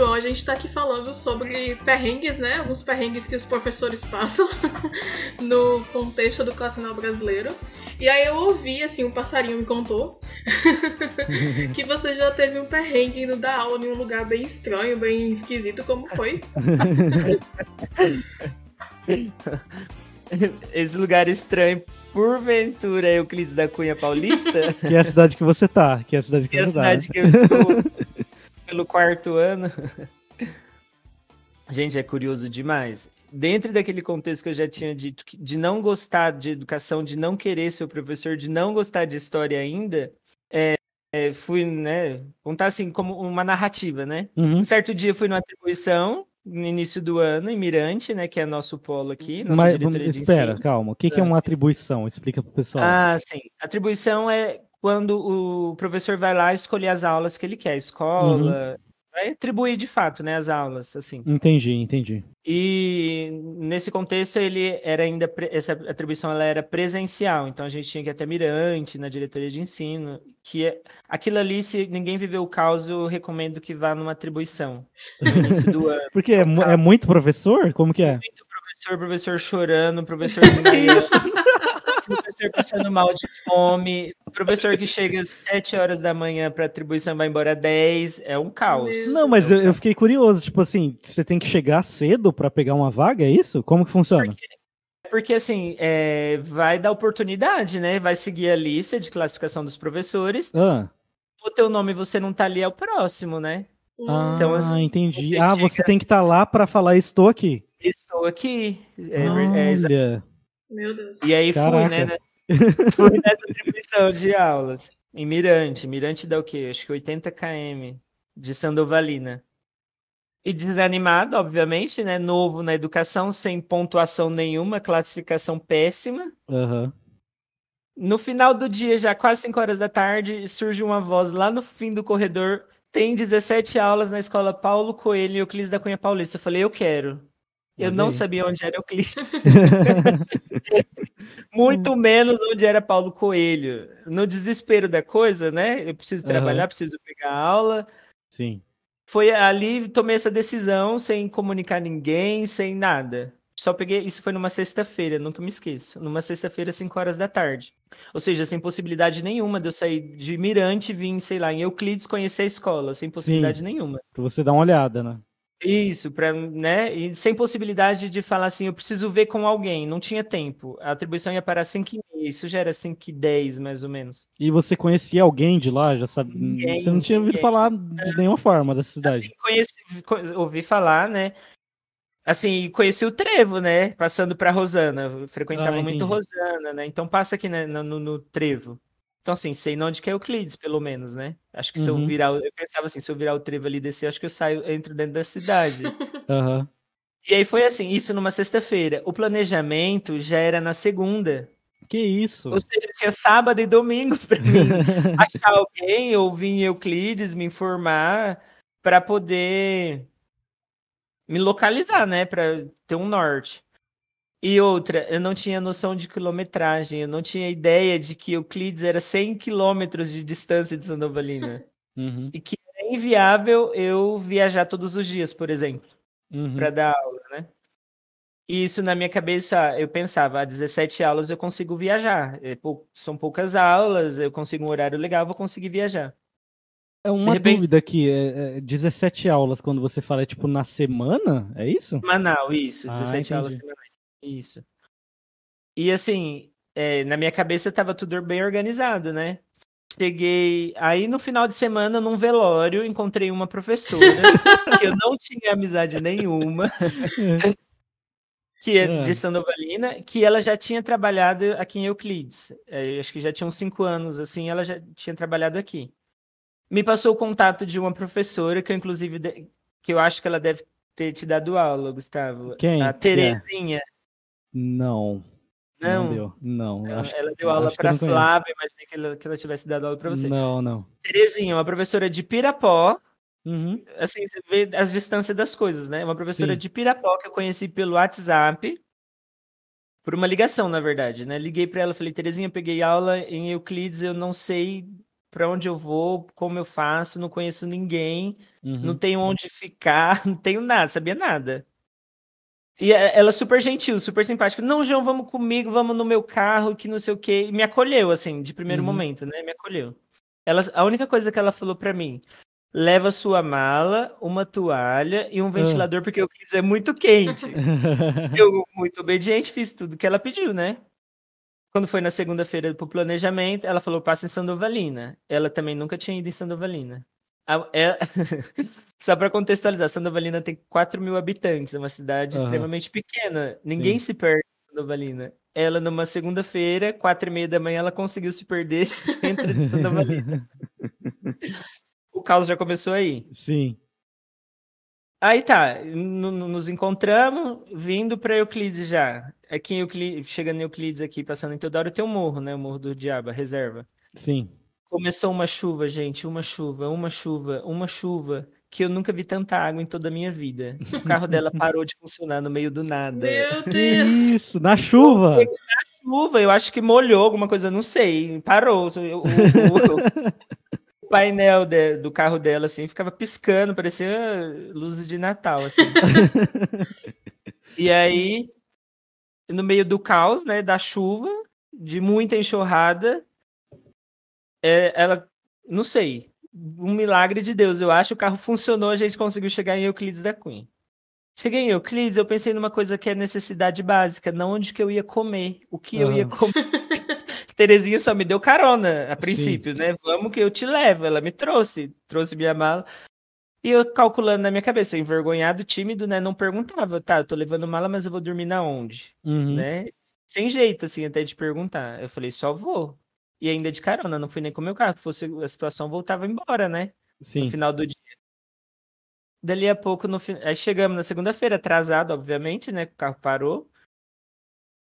A gente tá aqui falando sobre perrengues, né? Alguns perrengues que os professores passam no contexto educacional brasileiro. E aí eu ouvi, assim, um passarinho me contou que você já teve um perrengue indo dar aula em um lugar bem estranho, bem esquisito. Como foi? Esse lugar estranho porventura Euclides da Cunha Paulista. Que é a cidade que você tá. Que é a cidade que, que é a você cidade tá. que eu estou pelo quarto ano. Gente, é curioso demais. Dentro daquele contexto que eu já tinha dito, de não gostar de educação, de não querer ser o professor, de não gostar de história ainda, é, é, fui, né, contar assim, como uma narrativa, né? Uhum. Um certo dia fui numa atribuição, no início do ano, em Mirante, né, que é nosso polo aqui, nossa Mas diretoria de espera, ensino. calma. O que, que é uma atribuição? Explica pro pessoal. Ah, sim. Atribuição é quando o professor vai lá escolher as aulas que ele quer, escola, vai atribuir de fato, né, as aulas, assim. Entendi, entendi. E nesse contexto ele era ainda essa atribuição ela era presencial, então a gente tinha que ir até Mirante na diretoria de ensino, que é, aquilo ali se ninguém viveu o caos, eu recomendo que vá numa atribuição no início do ano. Porque é, é muito professor? Como que é? Muito professor, professor chorando, professor desmaiando, professor passando mal de fome, professor que chega às 7 horas da manhã para atribuição vai embora às 10, é um caos. Não, mas É um eu, eu fiquei curioso. Tipo assim, você tem que chegar cedo pra pegar uma vaga, é isso? Como que funciona? Porque assim, é, vai dar oportunidade, né? Vai seguir a lista de classificação dos professores. Ah, O teu nome você não tá ali, é o próximo, né? ah Então, assim, entendi. você Ah, você tem que estar lá pra falar, estou aqui. Estou aqui. É, é, Olha. Meu Deus. e aí fui, Caraca. né? né? Fui nessa atribuição de aulas. Em Mirante. Mirante dá o quê? Acho que 80 km de Sandovalina. E desanimado, obviamente, né? Novo na educação, sem pontuação nenhuma, classificação péssima. Aham. No final do dia, já quase 5 horas da tarde, surge uma voz lá no fim do corredor. Tem 17 aulas na escola Paulo Coelho e Euclides da Cunha Paulista. Eu falei, eu quero. Eu não sabia onde era Euclides. Muito menos onde era Paulo Coelho. No desespero da coisa, né? Eu preciso trabalhar, preciso pegar aula. Sim. Foi ali, tomei essa decisão sem comunicar ninguém, sem nada. Só peguei, isso foi numa sexta-feira, nunca me esqueço. Numa sexta-feira, 5 horas da tarde. Ou seja, sem possibilidade nenhuma de eu sair de Mirante e vir, sei lá, em Euclides conhecer a escola, sem possibilidade nenhuma. Pra você dar uma olhada, né? Isso, para, né? E sem possibilidade de falar assim, eu preciso ver com alguém. Não tinha tempo. A atribuição ia parar 5 e meia, isso já era 5 e 10, mais ou menos. E você conhecia alguém de lá? Já sabe? Ninguém, você não tinha ouvido ninguém. falar de nenhuma forma dessa cidade. Assim, conheci, co- ouvi falar, né? Assim, conheci o Trevo, né? Passando para Rosana. Eu frequentava Ah, muito. Rosana, né? Então passa aqui né, no- no Trevo. Então, assim, sei onde que é Euclides, pelo menos, né? Acho que se eu Uhum. virar, o- eu pensava assim, se eu virar o Trevo ali e descer, acho que eu saio, entro dentro da cidade. Aham. e aí foi assim, isso numa sexta-feira. O planejamento já era na segunda. Que isso? Ou seja, tinha sábado e domingo para mim achar alguém ou vir em Euclides, me informar para poder me localizar, né, para ter um norte. E outra, eu não tinha noção de quilometragem, eu não tinha ideia de que Euclides era 100 quilômetros de distância de Sandovalina Uhum, e que era inviável eu viajar todos os dias, por exemplo uhum. para dar aula, né? E isso na minha cabeça, eu pensava, a 17 aulas eu consigo viajar. É São poucas aulas, eu consigo um horário legal, vou conseguir viajar. É uma repente- dúvida aqui. É, é 17 aulas, quando você fala, é tipo na semana? É isso? Semanal, isso, Ah, 17 aulas entendi. semanais. Isso. E assim, é, na minha cabeça tava tudo bem organizado, né? Cheguei aí no final de semana num velório, encontrei uma professora que eu não tinha amizade nenhuma. que é É. de Sandovalina, que ela já tinha trabalhado aqui em Euclides. É, acho que já tinha uns cinco anos, assim, ela já tinha trabalhado aqui. Me passou o contato de uma professora, que eu, inclusive, que eu acho que ela deve ter te dado aula, Gustavo. Quem A é? Não. Não, Não, deu. Não. ela, ela deu aula para. Flávia, imaginei que ela, que ela tivesse dado aula para você. Não, não. Terezinha, uma professora de Pirapó, Uhum. assim, você vê as distâncias das coisas, né? Uma professora Sim. de Pirapó que eu conheci pelo WhatsApp, por uma ligação, na verdade, né? Liguei para ela, falei, Terezinha, peguei aula em Euclides, eu não sei para onde eu vou, como eu faço, não conheço ninguém, Uhum. não tenho onde ficar, não tenho nada, sabia nada. E é- ela é super gentil, super simpática. Não, João, vamos comigo, vamos no meu carro, que não sei o quê. E me acolheu, assim, de primeiro Uhum. momento, né? Me acolheu. Ela, a única coisa que ela falou pra mim, leva sua mala, uma toalha e um ventilador, porque o Euclides é muito quente. Eu, muito obediente, fiz tudo que ela pediu, né? Quando foi na segunda-feira pro planejamento, ela falou, passa em Sandovalina. Ela também nunca tinha ido em Sandovalina. A- é- Só para contextualizar, Sandovalina tem 4 mil habitantes, é uma cidade Aham. extremamente pequena. Ninguém se perde em Sandovalina. Ela, numa segunda-feira, quatro e meia da manhã, ela conseguiu se perder dentro de Sandovalina. O caos já começou aí. Sim. Aí tá, no- no- nos encontramos, vindo para Euclides já. Aqui em Euclides, chegando em Euclides aqui, passando em Teodoro, tem o morro, né? O morro do Diabo, a reserva. Sim. Começou uma chuva, gente, uma chuva, uma chuva, uma chuva, que eu nunca vi tanta água em toda a minha vida. O carro dela parou de funcionar no meio do nada. Meu Deus. isso, na chuva. Chuva, eu acho que molhou alguma coisa, não sei, parou. O, o- o- o painel de- do carro dela, assim, ficava piscando, parecia luzes de Natal, assim. E aí, no meio do caos, né, da chuva, de muita enxurrada, é, ela, não sei, um milagre de Deus, eu acho, o carro funcionou, a gente conseguiu chegar em Euclides da Cunha. Cheguei em Euclides, eu pensei numa coisa que é necessidade básica, não onde que eu ia comer, o que eu ia comer. Terezinha só me deu carona a princípio, né? Vamos que eu te levo. Ela me trouxe, trouxe minha mala. E eu calculando na minha cabeça, envergonhado, tímido, né? Não perguntava, tá, eu tô levando mala, mas eu vou dormir na onde? Uhum. né? Sem jeito, assim, até de perguntar. Eu falei, só vou. E ainda de carona, não fui nem com meu carro. Se fosse a situação, voltava embora, né? No Sim. final do dia. Dali a pouco, no aí chegamos na segunda-feira, atrasado, obviamente, né? que O carro parou.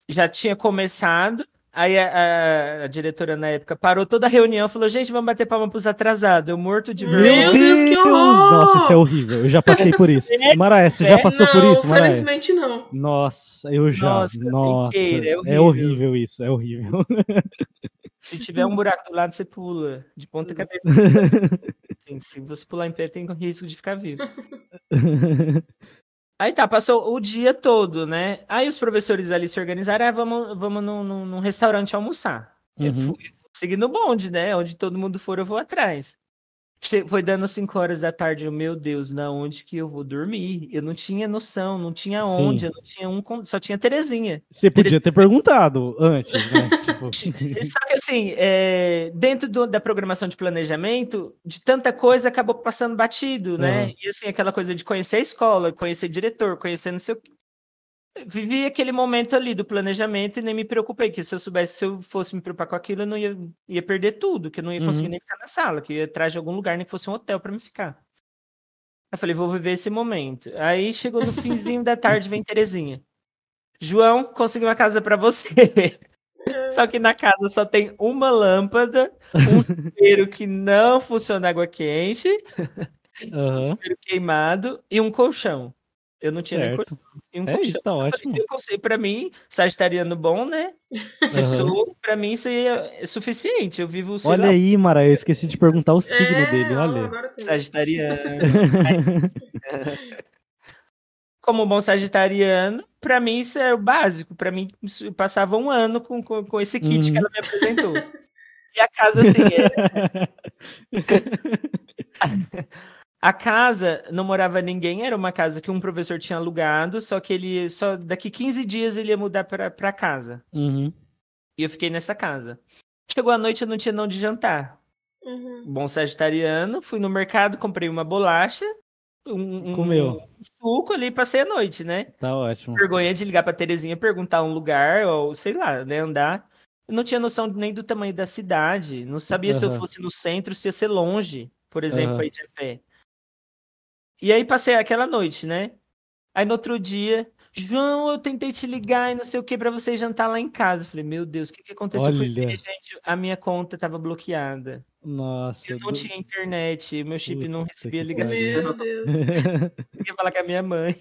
Já tinha começado. Aí a, a- a diretora na época parou toda a reunião, falou: gente, vamos bater palma pros atrasados. Eu morto de Meu vergonha. Deus, que horror! Nossa, isso é horrível. Eu já passei por isso. Maraé, você já É, passou por não, isso, Maraé? felizmente não. Nossa, eu já. Nossa, Nossa, é é horrível. horrível isso, é horrível. Se tiver um buraco do lado, você pula. De ponta cabeça. Assim, se você pular em pé, tem risco de ficar vivo. Aí tá, passou o dia todo, né? Aí os professores ali se organizaram, ah, vamos, vamos num, num- num restaurante almoçar. Eu Uhum. fui seguindo o bonde, né? Onde todo mundo for, eu vou atrás. Foi dando 5 horas da tarde, eu, meu Deus, na onde que eu vou dormir? Eu não tinha noção, não tinha Sim. onde, eu não tinha um, só tinha Terezinha. Você podia ter perguntado antes, né? Tipo, Só que assim, é, dentro do- da programação de planejamento, de tanta coisa acabou passando batido, né? Aham. E assim, aquela coisa de conhecer a escola, conhecer diretor, conhecer não sei o quê. Vivi aquele momento ali do planejamento e nem me preocupei, que se eu soubesse, se eu fosse me preocupar com aquilo, eu não ia, ia perder tudo, que eu não ia conseguir Uhum. nem ficar na sala, que eu ia atrás de algum lugar, nem que fosse um hotel para me ficar. Eu falei, vou viver esse momento. Aí chegou no finzinho da tarde, vem Terezinha. João, consegui uma casa para você. Só que na casa só tem uma lâmpada, um chuveiro que não funciona água quente, aham, chuveiro queimado e um colchão. Eu não tinha nem certo. colchão. E um É isso, tá Eu falei, ótimo. Eu consigo, pra mim, sagitariano bom, né? Que Aham. sou, pra mim isso aí é suficiente. Eu vivo, sei Olha lá, aí, Mara, eu esqueci de perguntar o signo É, dele, olha. sagitariano. Como bom sagitariano, pra mim isso é o básico. Pra mim, passava um ano com, com, com esse kit que Uhum. ela me apresentou. E a casa, assim, é, A casa não morava ninguém, era uma casa que um professor tinha alugado, só que ele só daqui 15 dias ele ia mudar para para casa. Uhum. E eu fiquei nessa casa. Chegou a noite, eu não tinha não de jantar. Uhum. Bom sagitariano, fui no mercado, comprei uma bolacha, um, Comeu. um suco ali e passei a noite, né? Tá ótimo. Vergonha de ligar pra Terezinha, perguntar um lugar, ou sei lá, né, andar. Eu não tinha noção nem do tamanho da cidade, não sabia se eu fosse no centro, se ia ser longe, por exemplo, aí de a pé. E aí passei aquela noite, né? Aí no outro dia, João, eu tentei te ligar e não sei o que pra você jantar lá em casa. Eu falei, meu Deus, o que, que aconteceu? Olha. gente, a minha conta tava bloqueada. Nossa. Eu não do- tinha internet, meu chip não Puta recebia que ligação. Meu Deus. Eu ia falar com a minha mãe.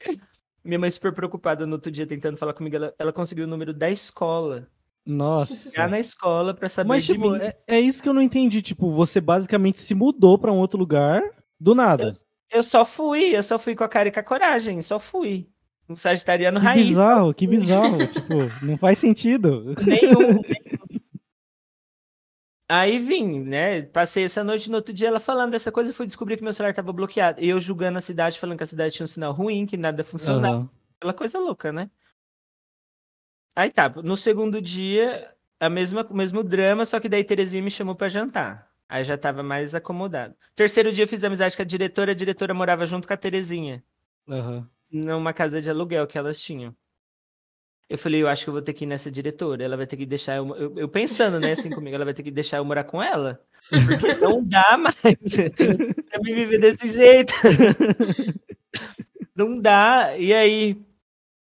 Minha mãe super preocupada no outro dia tentando falar comigo. Ela, ela conseguiu o número da escola. Nossa. Chegar na escola pra saber Mas, de tipo, mim. é, é isso que eu não entendi. Tipo, você basicamente se mudou pra um outro lugar do nada. Eu só fui, eu só fui com a cara e com a coragem, só fui. Um sagitariano Que raiz. bizarro, que bizarro. tipo, não faz sentido. Nenhum. nenhum. Aí vim, né? Passei essa noite no outro dia ela falando dessa coisa, fui descobrir que meu celular tava bloqueado. E eu julgando a cidade, falando que a cidade tinha um sinal ruim, que nada funcionava. Aham. Aquela coisa louca, né? Aí tá, no segundo dia, a mesma, o mesmo drama, só que daí Terezinha me chamou pra jantar. Aí já tava mais acomodado. Terceiro dia eu fiz amizade com a diretora, a diretora morava junto com a Terezinha, Aham. numa casa de aluguel que elas tinham. Eu falei, eu acho que eu vou ter que ir nessa diretora, ela vai ter que deixar eu, eu, eu pensando, né, assim comigo, ela vai ter que deixar eu morar com ela, porque não dá mais pra me viver desse jeito. Não dá. E aí,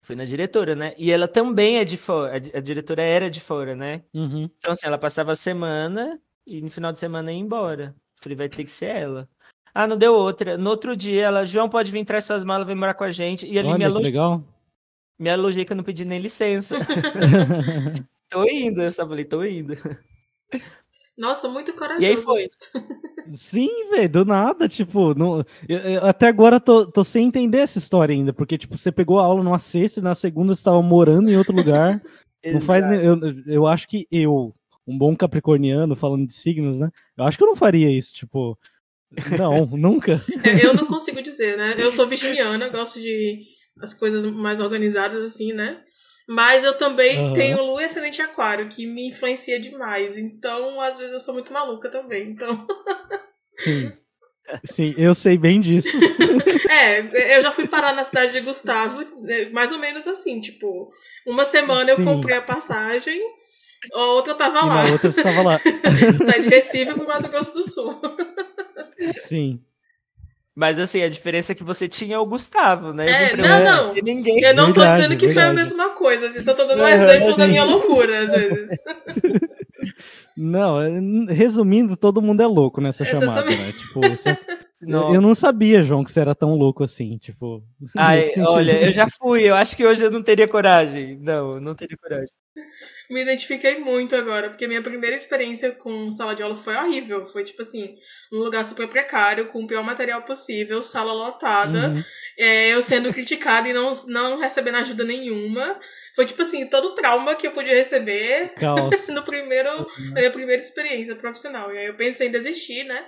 fui na diretora, né? E ela também é de fora, a diretora era de fora, né? Uhum. Então, assim, ela passava a semana e no final de semana ia embora. Falei, vai ter que ser ela. Ah, não deu outra. No outro dia, ela, João, pode vir traz suas malas, vem morar com a gente. E ali me, Olha que alo... legal. me alojei que eu não pedi nem licença. tô indo, eu só falei, tô indo. Nossa, muito corajoso. E aí foi. Sim, velho, do nada, tipo, não, eu- eu até agora tô, tô sem entender essa história ainda, porque, tipo, você pegou a aula numa sexta e na segunda você estava morando em outro lugar. Não faz, eu, eu acho que eu, um bom capricorniano, falando de signos, né? Eu acho que eu não faria isso, tipo, não, nunca. É, Eu não consigo dizer, né? Eu sou virginiana, gosto de as coisas mais organizadas, assim, né? Mas eu também Aham. tenho lua e ascendente em aquário, que me influencia demais. Então, às vezes, eu sou muito maluca também. Então, Sim. Sim, eu sei bem disso. é, eu já fui parar na cidade de Gustavo, é, mais ou menos assim, tipo, uma semana Sim. eu comprei a passagem, a outra tava E lá. outra estava lá. Saí de Recife pro Mato Grosso do Sul. Sim. Mas assim, a diferença é que você tinha o Gustavo, né? É, pra não, eu não. ninguém. Eu não tô Verdade, dizendo que foi a verdade. mesma coisa, assim, só tô dando um exemplo da sim. minha loucura, às vezes. Não, é, resumindo, todo mundo é louco nessa chamada, Exatamente. né? Tipo, você- Nossa. eu não sabia, João, que você era tão louco assim, tipo. Ai, olha, eu já fui, eu acho que hoje eu não teria coragem. Não, eu não teria coragem. Me identifiquei muito agora, porque minha primeira experiência com sala de aula foi horrível. Foi tipo assim, num lugar super precário, com o pior material possível, sala lotada, Uhum. é, eu sendo criticada e não, não recebendo ajuda nenhuma. Foi tipo assim, todo o trauma que eu podia receber Caos. no primeiro, na minha primeira experiência profissional. E aí eu pensei em desistir, né?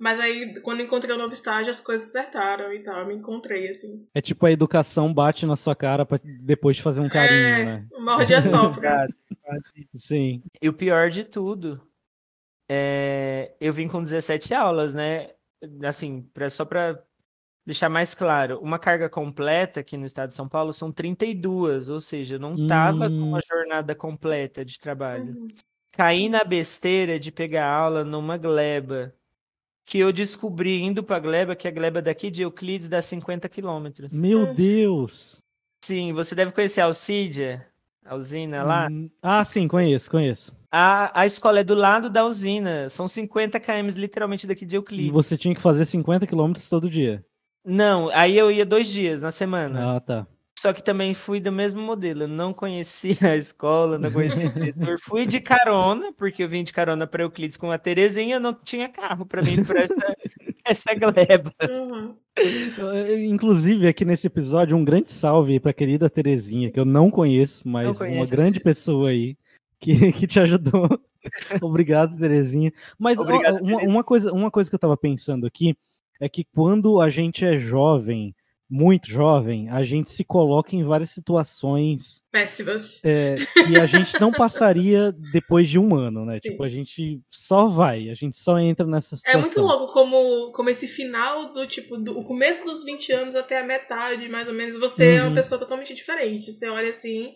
Mas aí, quando encontrei o novo estágio, as coisas acertaram e tal. Eu me encontrei, assim. É tipo a educação bate na sua cara pra depois de fazer um carinho, é, né? morde a sopra. Sim. E o pior de tudo, é, eu vim com 17 aulas, né? Assim, pra, só para deixar mais claro, uma carga completa aqui no estado de São Paulo são 32, ou seja, eu não tava com Hum. uma jornada completa de trabalho. Uhum. Caí na besteira de pegar aula numa gleba, que eu descobri indo pra gleba, que a gleba daqui de Euclides dá 50 quilômetros. Meu. Deus. Sim, você deve conhecer a Alcídia, a usina lá. Hum, Ah, sim, conheço, conheço. A, a escola é do lado da usina. São 50 km literalmente daqui de E Euclides. você tinha que fazer 50 quilômetros todo dia. Não, aí eu ia dois dias na semana. Ah, tá. Só que também fui do mesmo modelo. Eu não conhecia a escola, não conhecia o diretor. Fui de carona, porque eu vim de carona para Euclides com a Terezinha. Eu não tinha carro para vir para essa, essa gleba. Uhum. Inclusive, aqui nesse episódio, um grande salve aí pra querida Terezinha, que eu não conheço, mas uma conheço a grande pessoa aí que, que te ajudou. Obrigado, Terezinha. Mas ó, Obrigado, uma, Terezinha. uma coisa, uma coisa que eu tava pensando aqui é que quando a gente é jovem, muito jovem, a gente se coloca em várias situações Péssimas. é, que a gente não passaria depois de um ano, né? Sim. Tipo, a gente só vai, a gente só entra nessa É situação. muito louco como, como esse final do tipo, do o começo dos 20 anos até a metade, mais ou menos, você é Uhum. uma pessoa totalmente diferente. Você olha assim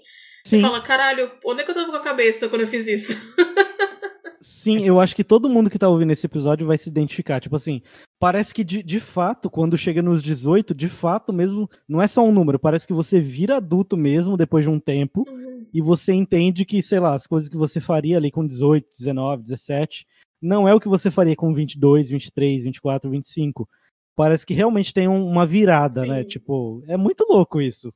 Sim. e fala, caralho, onde é que eu tava com a cabeça quando eu fiz isso? Sim, eu acho que todo mundo que tá ouvindo esse episódio vai se identificar. Tipo assim, parece que de, de fato, quando chega nos 18, de fato mesmo, não é só um número, parece que você vira adulto mesmo depois de um tempo e você entende que, sei lá, as coisas que você faria ali com 18, 19, 17, não é o que você faria com 22, 23, 24, 25. Parece que realmente tem um- uma virada, né? Sim. Tipo, é muito louco isso.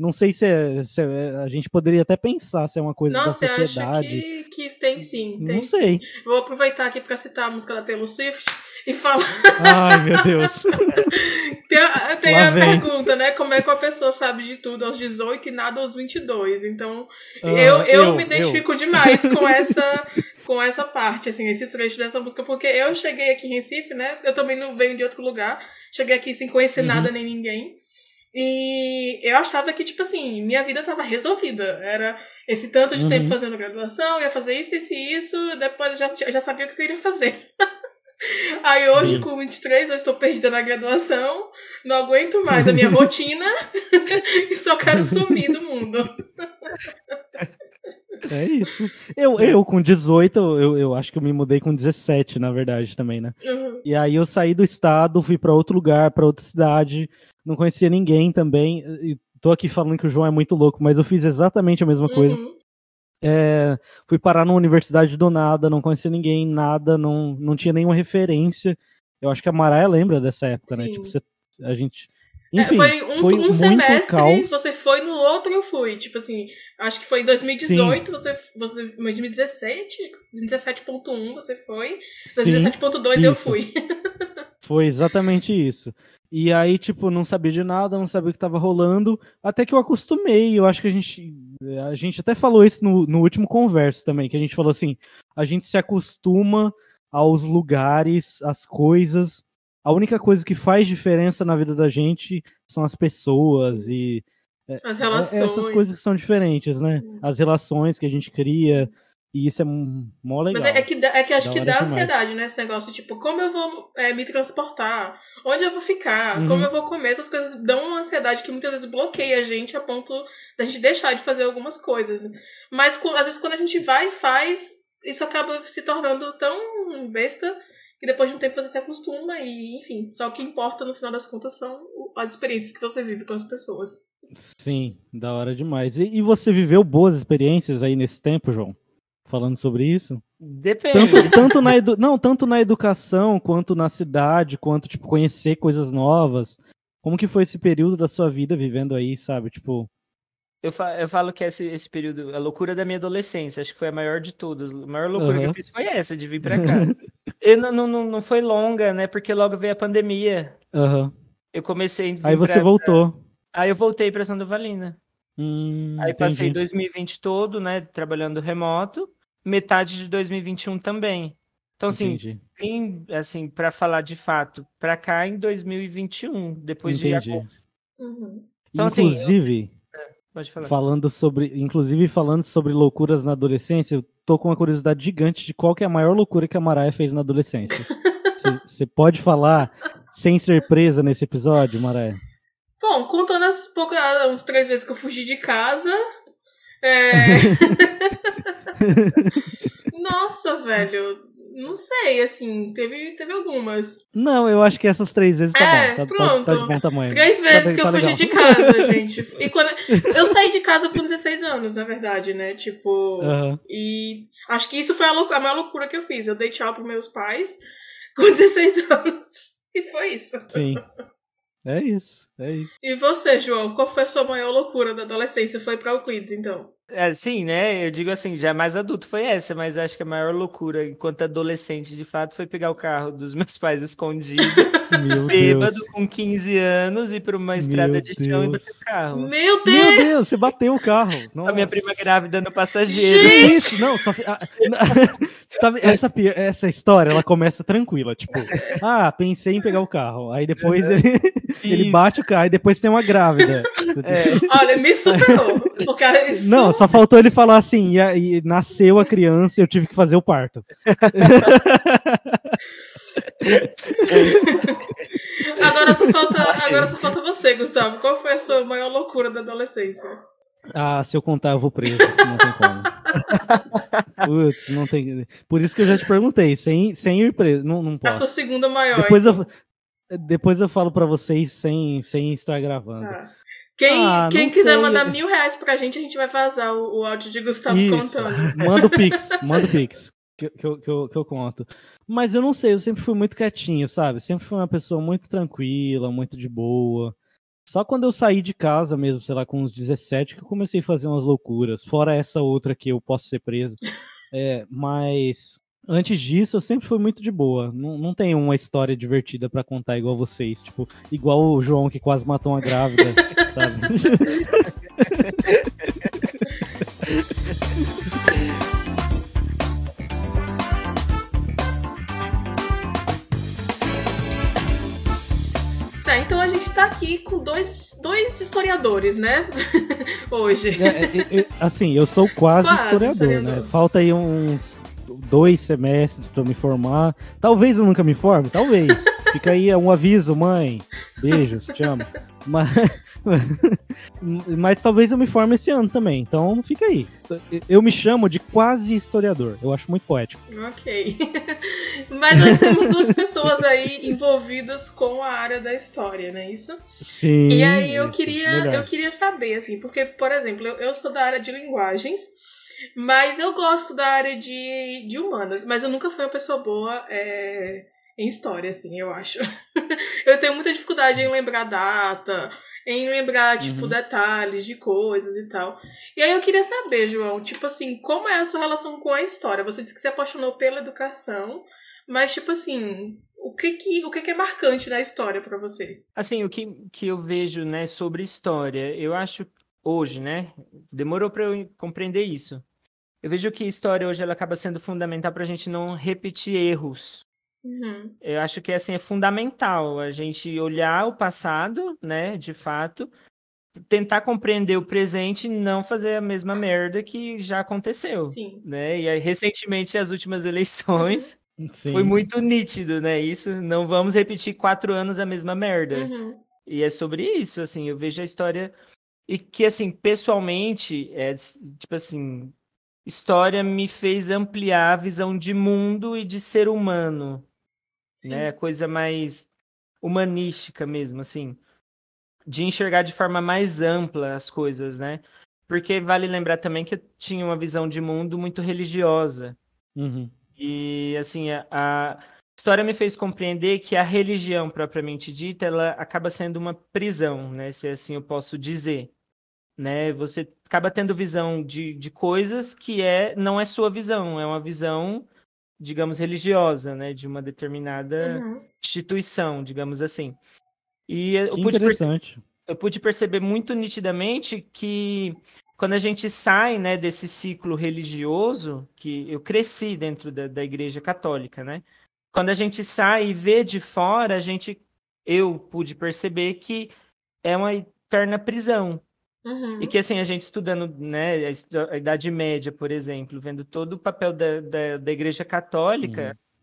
Não sei se, é, se é, a gente poderia até pensar se é uma coisa Nossa, da sociedade. eu acho que, que tem sim. Tem não sei. Sim. Vou aproveitar aqui para citar a música da Taylor Swift e falar. Ai, meu Deus. tem a, tem a pergunta, né? Como é que uma pessoa sabe de tudo aos 18 e nada aos 22? Então, uh, eu, eu, eu, me identifico eu. demais com essa com essa parte, assim, esse trecho dessa música, porque eu cheguei aqui em Recife, né? Eu também não venho de outro lugar. Cheguei aqui sem conhecer uhum. nada nem ninguém. E eu achava que, tipo assim, minha vida tava resolvida. Era esse tanto de uhum. tempo fazendo graduação, ia fazer isso, isso e isso, depois já, já sabia o que eu queria fazer. Aí hoje, Sim. com 23, eu estou perdida na graduação, não aguento mais a minha rotina e só quero sumir do mundo. É isso. Eu, eu com 18, eu, eu acho que eu me mudei com 17, na verdade, também, né? Uhum. E aí eu saí do estado, fui para outro lugar, para outra cidade, não conhecia ninguém também. E tô aqui falando que o João é muito louco, mas eu fiz exatamente a mesma coisa. Uhum. É, fui parar numa universidade do nada, não conhecia ninguém, nada, não, não tinha nenhuma referência. Eu acho que a Maraia lembra dessa época, né? Sim. né? Tipo, você, a gente é, enfim, é, foi um, foi um semestre, caos. você foi no outro eu fui. Tipo assim, acho que foi em 2018, você, você. 2017, 17.1 você foi. 2017.2 eu fui. foi exatamente isso. E aí, tipo, não sabia de nada, não sabia o que tava rolando, até que eu acostumei. Eu acho que a gente. A gente até falou isso no, no último converso também, que a gente falou assim: a gente se acostuma aos lugares, às coisas a única coisa que faz diferença na vida da gente são as pessoas Sim. e é, as relações. É, essas coisas que são diferentes, né? As relações que a gente cria. E isso é mó legal. Mas é, é que, é que acho que dá ansiedade, né? Esse negócio, tipo, como eu vou é, me transportar? Onde eu vou ficar? Uhum. Como eu vou comer? Essas coisas dão uma ansiedade que muitas vezes bloqueia a gente a ponto da gente deixar de fazer algumas coisas. Mas às vezes quando a gente vai e faz, isso acaba se tornando tão besta que depois de um tempo você se acostuma e, enfim, só o que importa no final das contas são as experiências que você vive com as pessoas. Sim, da hora demais. E, e você viveu boas experiências aí nesse tempo, João? Falando sobre isso? Depende. Tanto, tanto na edu... Não, tanto na educação, quanto na cidade, quanto, tipo, conhecer coisas novas. Como que foi esse período da sua vida vivendo aí, sabe? Tipo, eu, fa eu falo que esse, esse período, a loucura da minha adolescência, acho que foi a maior de todas. A maior loucura uhum. que eu fiz foi essa, de vir pra cá. e não, não, não foi longa, né? Porque logo veio a pandemia. Uhum. Eu comecei. Aí você pra... voltou. Aí eu voltei pra Santa Valina. Hum, Aí passei 2020 todo, né? Trabalhando remoto. Metade de 2021 também. Então, assim, vim, assim, para falar de fato, pra cá em 2021, depois Entendi. de agosto. Uhum. Então, Inclusive. Assim, eu Pode falar. Falando sobre, inclusive falando sobre loucuras na adolescência, eu tô com uma curiosidade gigante de qual que é a maior loucura que a Maraia fez na adolescência. Você pode falar sem ser presa nesse episódio, Maraia? Bom, contando as poucas, as três vezes que eu fugi de casa. É... Nossa, velho. Não sei, assim, teve, teve algumas. Não, eu acho que essas três vezes tá é, bom. Tá, pronto. Tá, tá, de bom tamanho. Três tá vezes tá, que eu fugi legal. de casa, gente. E quando... Eu saí de casa com 16 anos, na verdade, né? Tipo. Uhum. E acho que isso foi a, loucura, a maior loucura que eu fiz. Eu dei tchau pros meus pais com 16 anos. E foi isso. Sim. É isso, é isso. E você, João, qual foi a sua maior loucura da adolescência? Foi pra Euclides, então? É, sim, né? Eu digo assim, já mais adulto foi essa, mas acho que a maior loucura enquanto adolescente, de fato, foi pegar o carro dos meus pais escondido, Meu bêbado, Deus. com 15 anos, ir para uma estrada Meu de chão Deus. e bater o carro. Meu Deus! Meu Deus, você bateu o carro. Nossa. A minha prima grávida no passageiro. Gente! Isso, não, só. essa, essa história, ela começa tranquila, tipo, ah, pensei em pegar o carro. Aí depois ele, ele bate o carro, e depois tem uma grávida. É. Olha, me superou. Porque isso... Não, só faltou ele falar assim, e, e nasceu a criança e eu tive que fazer o parto. agora, só falta, agora só falta você, Gustavo. Qual foi a sua maior loucura da adolescência? Ah, se eu contar, eu vou preso. Não tem como. Putz, não tem. Por isso que eu já te perguntei, sem, sem ir preso. Não, não posso. A sua segunda maior. Depois, então. eu, depois eu falo pra vocês sem, sem estar gravando. Tá. Quem, ah, quem quiser sei. mandar mil reais pra gente, a gente vai vazar o, o áudio de Gustavo Isso. contando. Manda o Pix, manda o Pix. Que, que, eu, que, eu, que eu conto. Mas eu não sei, eu sempre fui muito quietinho, sabe? Sempre fui uma pessoa muito tranquila, muito de boa. Só quando eu saí de casa mesmo, sei lá, com uns 17, que eu comecei a fazer umas loucuras. Fora essa outra que eu posso ser preso. É, mas antes disso, eu sempre fui muito de boa. Não, não tenho uma história divertida para contar igual vocês. Tipo, igual o João que quase matou uma grávida, sabe? Tá, então a gente tá aqui com dois, dois historiadores, né? Hoje. É, é, é, assim, eu sou quase, quase historiador, historiador, né? Falta aí uns dois semestres para me formar. Talvez eu nunca me forme, talvez. Fica aí um aviso, mãe. Beijos, te amo. Mas, mas talvez eu me forme esse ano também. Então fica aí. Eu me chamo de quase historiador. Eu acho muito poético. Ok. mas nós temos duas pessoas aí envolvidas com a área da história, não é isso? Sim. E aí eu queria, eu queria saber, assim, porque, por exemplo, eu, eu sou da área de linguagens. Mas eu gosto da área de, de humanas, mas eu nunca fui uma pessoa boa é, em história, assim, eu acho. eu tenho muita dificuldade em lembrar data, em lembrar, tipo, uhum. detalhes de coisas e tal. E aí eu queria saber, João, tipo assim, como é a sua relação com a história? Você disse que se apaixonou pela educação, mas, tipo assim, o que que, o que, que é marcante na história para você? Assim, o que, que eu vejo, né, sobre história, eu acho hoje, né, demorou para eu compreender isso. Eu vejo que a história hoje ela acaba sendo fundamental para a gente não repetir erros. Uhum. Eu acho que assim é fundamental a gente olhar o passado, né, de fato, tentar compreender o presente e não fazer a mesma merda que já aconteceu, Sim. né? E aí recentemente as últimas eleições uhum. foi muito nítido, né? Isso não vamos repetir quatro anos a mesma merda. Uhum. E é sobre isso, assim, eu vejo a história e que assim pessoalmente é tipo assim história me fez ampliar a visão de mundo e de ser humano, Sim. né? Coisa mais humanística mesmo, assim, de enxergar de forma mais ampla as coisas, né? Porque vale lembrar também que eu tinha uma visão de mundo muito religiosa. Uhum. E, assim, a, a, história me fez compreender que a religião propriamente dita, ela acaba sendo uma prisão, né? Se assim eu posso dizer né? Você acaba tendo visão de, de coisas que é não é sua visão, é uma visão, digamos, religiosa, né? De uma determinada uhum. instituição, digamos assim. E eu pude, interessante. eu pude perceber muito nitidamente que quando a gente sai, né, desse ciclo religioso, que eu cresci dentro da, da igreja católica, né? Quando a gente sai e vê de fora, a gente, eu pude perceber que é uma eterna prisão, Uhum. E que, assim, a gente estudando né, a Idade Média, por exemplo, vendo todo o papel da, da, da Igreja Católica, uhum.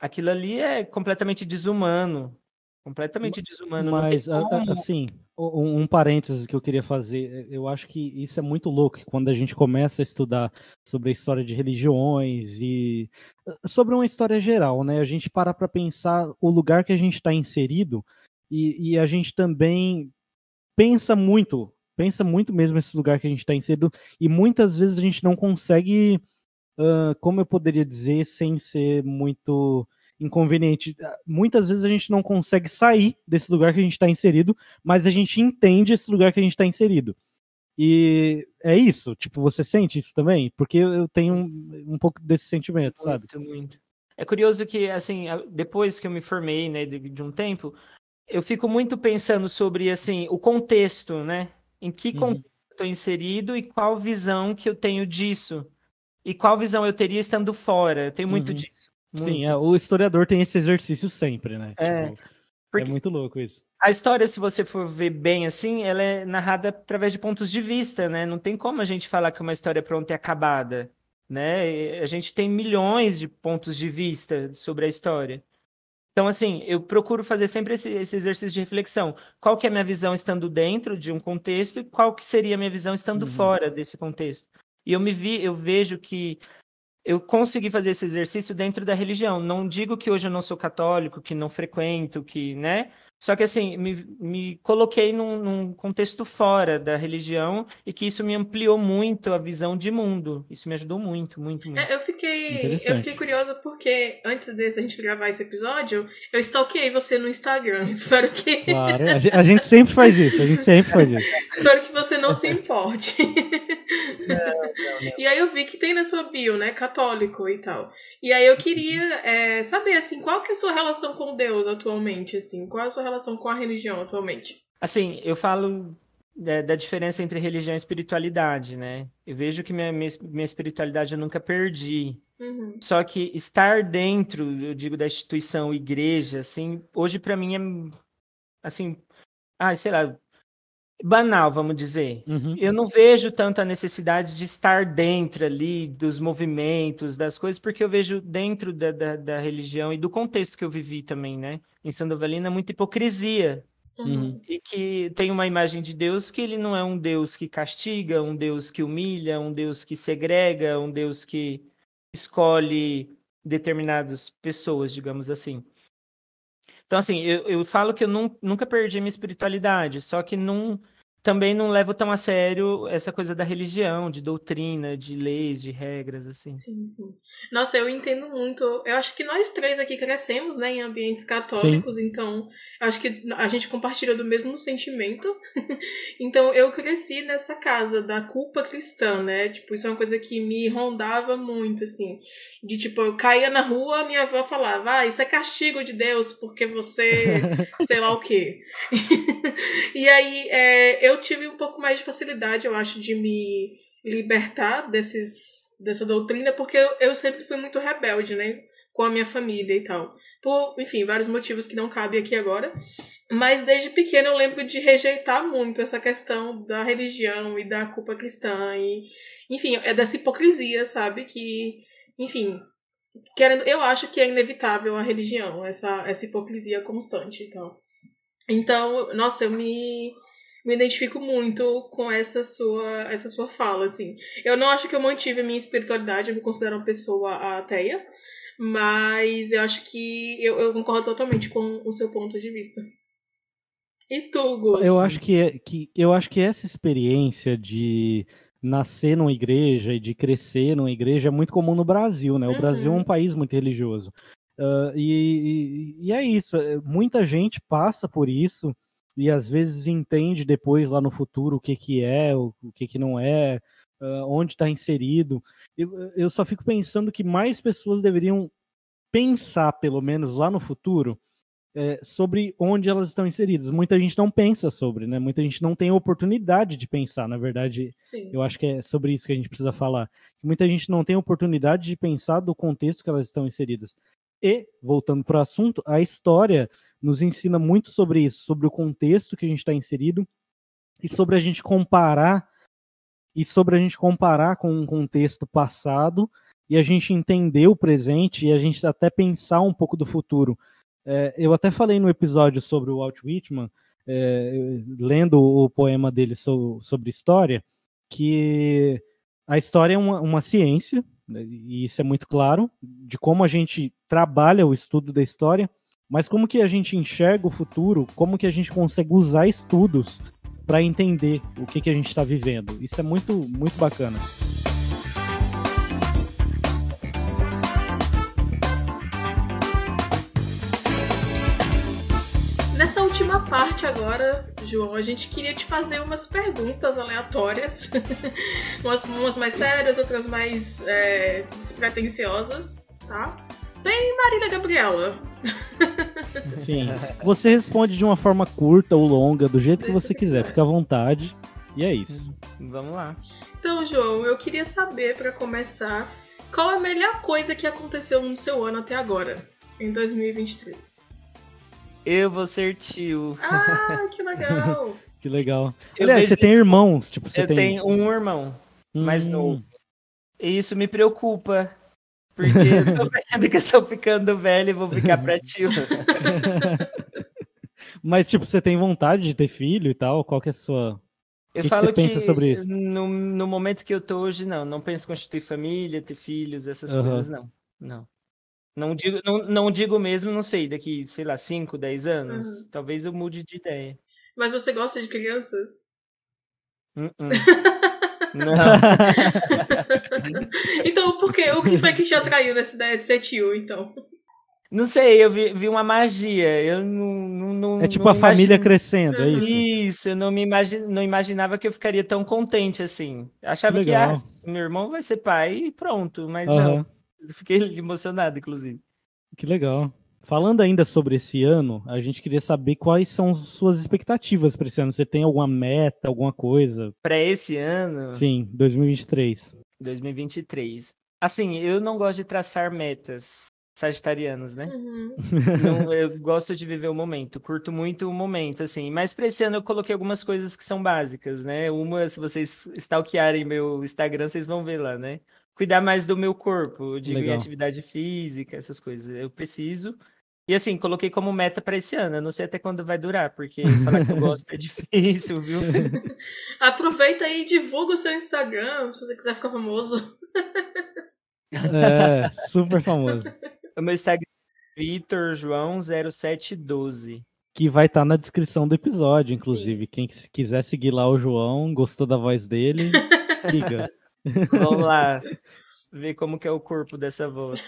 aquilo ali é completamente desumano. Completamente desumano. Mas, assim, um, um parênteses que eu queria fazer, eu acho que isso é muito louco, quando a gente começa a estudar sobre a história de religiões e sobre uma história geral, né? A gente para para pensar o lugar que a gente está inserido e, e a gente também pensa muito pensa muito mesmo nesse lugar que a gente está inserido e muitas vezes a gente não consegue, uh, como eu poderia dizer, sem ser muito inconveniente. Muitas vezes a gente não consegue sair desse lugar que a gente está inserido, mas a gente entende esse lugar que a gente está inserido. E é isso, tipo, você sente isso também? Porque eu tenho um, um pouco desse sentimento, muito, sabe? Muito. É curioso que, assim, depois que eu me formei, né, de, de um tempo, eu fico muito pensando sobre, assim, o contexto, né? Em que uhum. contexto estou inserido e qual visão que eu tenho disso. E qual visão eu teria estando fora. Eu tenho muito uhum. disso. Muito. Sim, é, o historiador tem esse exercício sempre, né? É, tipo, é muito louco isso. A história, se você for ver bem assim, ela é narrada através de pontos de vista, né? Não tem como a gente falar que uma história pronta e acabada, né? A gente tem milhões de pontos de vista sobre a história. Então, assim, eu procuro fazer sempre esse, esse, exercício de reflexão. Qual que é a minha visão estando dentro de um contexto e qual que seria a minha visão estando uhum. fora desse contexto? E eu me vi, eu vejo que eu consegui fazer esse exercício dentro da religião. Não digo que hoje eu não sou católico, que não frequento, que, né? Só que assim, me, me coloquei num, num, contexto fora da religião e que isso me ampliou muito a visão de mundo. Isso me ajudou muito, muito, muito. É, eu fiquei. Eu fiquei curiosa porque antes da gente gravar esse episódio, eu stalkeei você no Instagram. Espero que. Claro, a gente sempre faz isso, a gente sempre faz isso. Espero que você não se importe. Não, não, não. E aí eu vi que tem na sua bio, né? Católico e tal. E aí eu queria é, saber, assim, qual que é a sua relação com Deus atualmente, assim? Qual é a sua relação com a religião atualmente? Assim, eu falo da, da diferença entre religião e espiritualidade, né? Eu vejo que minha, minha, minha espiritualidade eu nunca perdi. Uhum. Só que estar dentro, eu digo, da instituição igreja, assim, hoje para mim é, assim, ah, sei lá, banal, vamos dizer. Uhum. Eu não vejo tanta necessidade de estar dentro ali dos movimentos, das coisas, porque eu vejo dentro da, da, da religião e do contexto que eu vivi também, né? Em Sandovalina, muita hipocrisia. Uhum. E que tem uma imagem de Deus que ele não é um Deus que castiga, um Deus que humilha, um Deus que segrega, um Deus que escolhe determinadas pessoas, digamos assim. Então, assim, eu, eu falo que eu não, nunca perdi minha espiritualidade, só que não, também não levo tão a sério essa coisa da religião, de doutrina, de leis, de regras, assim. Sim, sim. Nossa, eu entendo muito. Eu acho que nós três aqui crescemos, né, em ambientes católicos, sim. então acho que a gente compartilha do mesmo sentimento. então eu cresci nessa casa da culpa cristã, né? Tipo, isso é uma coisa que me rondava muito, assim. De tipo, eu caía na rua, minha avó falava, ah, isso é castigo de Deus, porque você, sei lá o quê. e aí, é, eu eu tive um pouco mais de facilidade, eu acho, de me libertar desses, dessa doutrina, porque eu, eu sempre fui muito rebelde, né? Com a minha família e tal. Por, enfim, vários motivos que não cabem aqui agora. Mas desde pequena eu lembro de rejeitar muito essa questão da religião e da culpa cristã. E, enfim, é dessa hipocrisia, sabe? Que, enfim, querendo, eu acho que é inevitável a religião, essa, essa hipocrisia constante e tal. Então, nossa, eu me me identifico muito com essa sua, essa sua fala, assim. Eu não acho que eu mantive a minha espiritualidade, eu me considero uma pessoa ateia, mas eu acho que eu, eu concordo totalmente com o seu ponto de vista. E tu, Gus? Eu acho que, é, que, eu acho que essa experiência de nascer numa igreja e de crescer numa igreja é muito comum no Brasil, né? O uhum. Brasil é um país muito religioso. Uh, e, e, e, é isso, é, muita gente passa por isso e às vezes entende depois lá no futuro o que, que é, o, o que, que não é, uh, onde está inserido. Eu, eu só fico pensando que mais pessoas deveriam pensar, pelo menos lá no futuro, é, sobre onde elas estão inseridas. Muita gente não pensa sobre, né? Muita gente não tem oportunidade de pensar. Na verdade, Sim. eu acho que é sobre isso que a gente precisa falar. Muita gente não tem oportunidade de pensar do contexto que elas estão inseridas. E, voltando para o assunto, a história nos ensina muito sobre isso, sobre o contexto que a gente está inserido e sobre a gente comparar e sobre a gente comparar com um contexto passado e a gente entender o presente e a gente até pensar um pouco do futuro. É, eu até falei no episódio sobre o Walt Whitman, é, lendo o poema dele so, sobre história, que a história é uma, uma ciência, né, e isso é muito claro, de como a gente trabalha o estudo da história, mas como que a gente enxerga o futuro? Como que a gente consegue usar estudos para entender o que, que a gente está vivendo? Isso é muito, muito bacana. Nessa última parte agora, João, a gente queria te fazer umas perguntas aleatórias. umas, umas mais sérias, outras mais é, despretensiosas, tá? Bem Marília Gabriela. Sim. Você responde de uma forma curta ou longa, do jeito que você quiser. Fica à vontade. E é isso. Vamos lá. Então, João, eu queria saber, para começar, qual é a melhor coisa que aconteceu no seu ano até agora, em 2023? Eu vou ser tio. Ah, que legal! que legal. Aliás, você tem irmãos? Tipo, você eu tem... tenho um irmão hum. mais novo. E isso me preocupa, porque eu tô vendo que eu tô ficando velho e vou ficar pra tio. Mas, tipo, você tem vontade de ter filho e tal? Qual que é a sua. Eu que falo que, que, pensa sobre isso? No, no momento que eu tô hoje, não. Não penso em constituir família, ter filhos, essas uhum. coisas, não. Não. Não digo, não, não digo mesmo, não sei, daqui, sei lá, 5, 10 anos. Uhum. Talvez eu mude de ideia. Mas você gosta de crianças? Uh -uh. não. então, por quê? O que foi que te atraiu nessa ideia de ser tio, então? Não sei, eu vi, vi uma magia. Eu não, não É tipo não a família crescendo, é isso? Isso, eu não me imagi não imaginava que eu ficaria tão contente assim. Achava que, que ah, meu irmão vai ser pai e pronto, mas uhum. não. Fiquei emocionado, inclusive. Que legal. Falando ainda sobre esse ano, a gente queria saber quais são suas expectativas para esse ano. Você tem alguma meta, alguma coisa? Para esse ano? Sim, 2023. 2023. Assim, eu não gosto de traçar metas sagitarianos, né? Uhum. Não, eu gosto de viver o momento, curto muito o momento, assim. Mas para esse ano eu coloquei algumas coisas que são básicas, né? Uma, se vocês stalkearem meu Instagram, vocês vão ver lá, né? cuidar mais do meu corpo, de atividade física, essas coisas. Eu preciso. E assim, coloquei como meta para esse ano. Eu não sei até quando vai durar, porque falar que eu gosto é difícil, viu? Aproveita aí e divulga o seu Instagram, se você quiser ficar famoso. É, super famoso. O meu Instagram é Vitor João 0712. Que vai estar tá na descrição do episódio, inclusive. Sim. Quem quiser seguir lá o João, gostou da voz dele, siga. Vamos lá ver como que é o corpo dessa voz.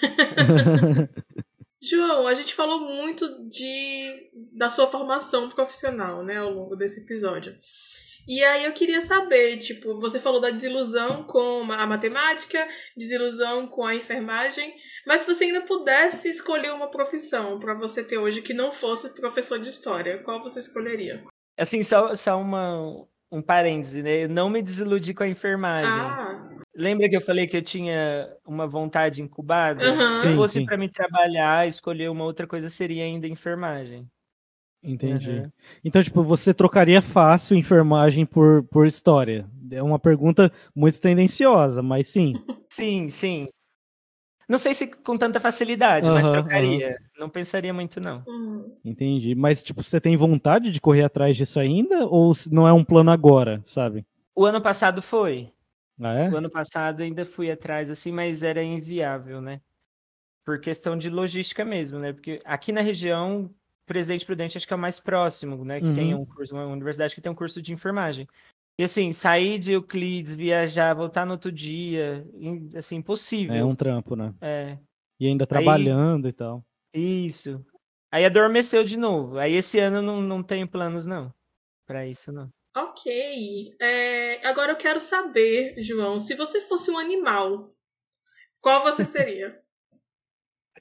João, a gente falou muito de da sua formação profissional, né, ao longo desse episódio. E aí eu queria saber, tipo, você falou da desilusão com a matemática, desilusão com a enfermagem, mas se você ainda pudesse escolher uma profissão para você ter hoje que não fosse professor de história, qual você escolheria? Assim, só, só uma, um parêntese, né? Eu não me desiludi com a enfermagem. Ah. Lembra que eu falei que eu tinha uma vontade incubada? Uhum. Se sim, fosse para me trabalhar, escolher uma outra coisa seria ainda enfermagem. Entendi. Uhum. Então, tipo, você trocaria fácil enfermagem por, por história? É uma pergunta muito tendenciosa, mas sim. Sim, sim. Não sei se com tanta facilidade, uhum, mas trocaria. Uhum. Não pensaria muito, não. Uhum. Entendi. Mas, tipo, você tem vontade de correr atrás disso ainda? Ou não é um plano agora, sabe? O ano passado foi. Ah, é? O ano passado ainda fui atrás, assim, mas era inviável, né? Por questão de logística mesmo, né? Porque aqui na região, Presidente Prudente acho que é o mais próximo, né? Que tem uhum. um curso, uma universidade que tem um curso de enfermagem. E assim, sair de Euclides, viajar, voltar no outro dia, assim, impossível. É um trampo, né? É. E ainda trabalhando Aí, e tal. Isso. Aí adormeceu de novo. Aí esse ano não, não tenho planos, não. Para isso, não. Ok. É, agora eu quero saber, João, se você fosse um animal, qual você seria?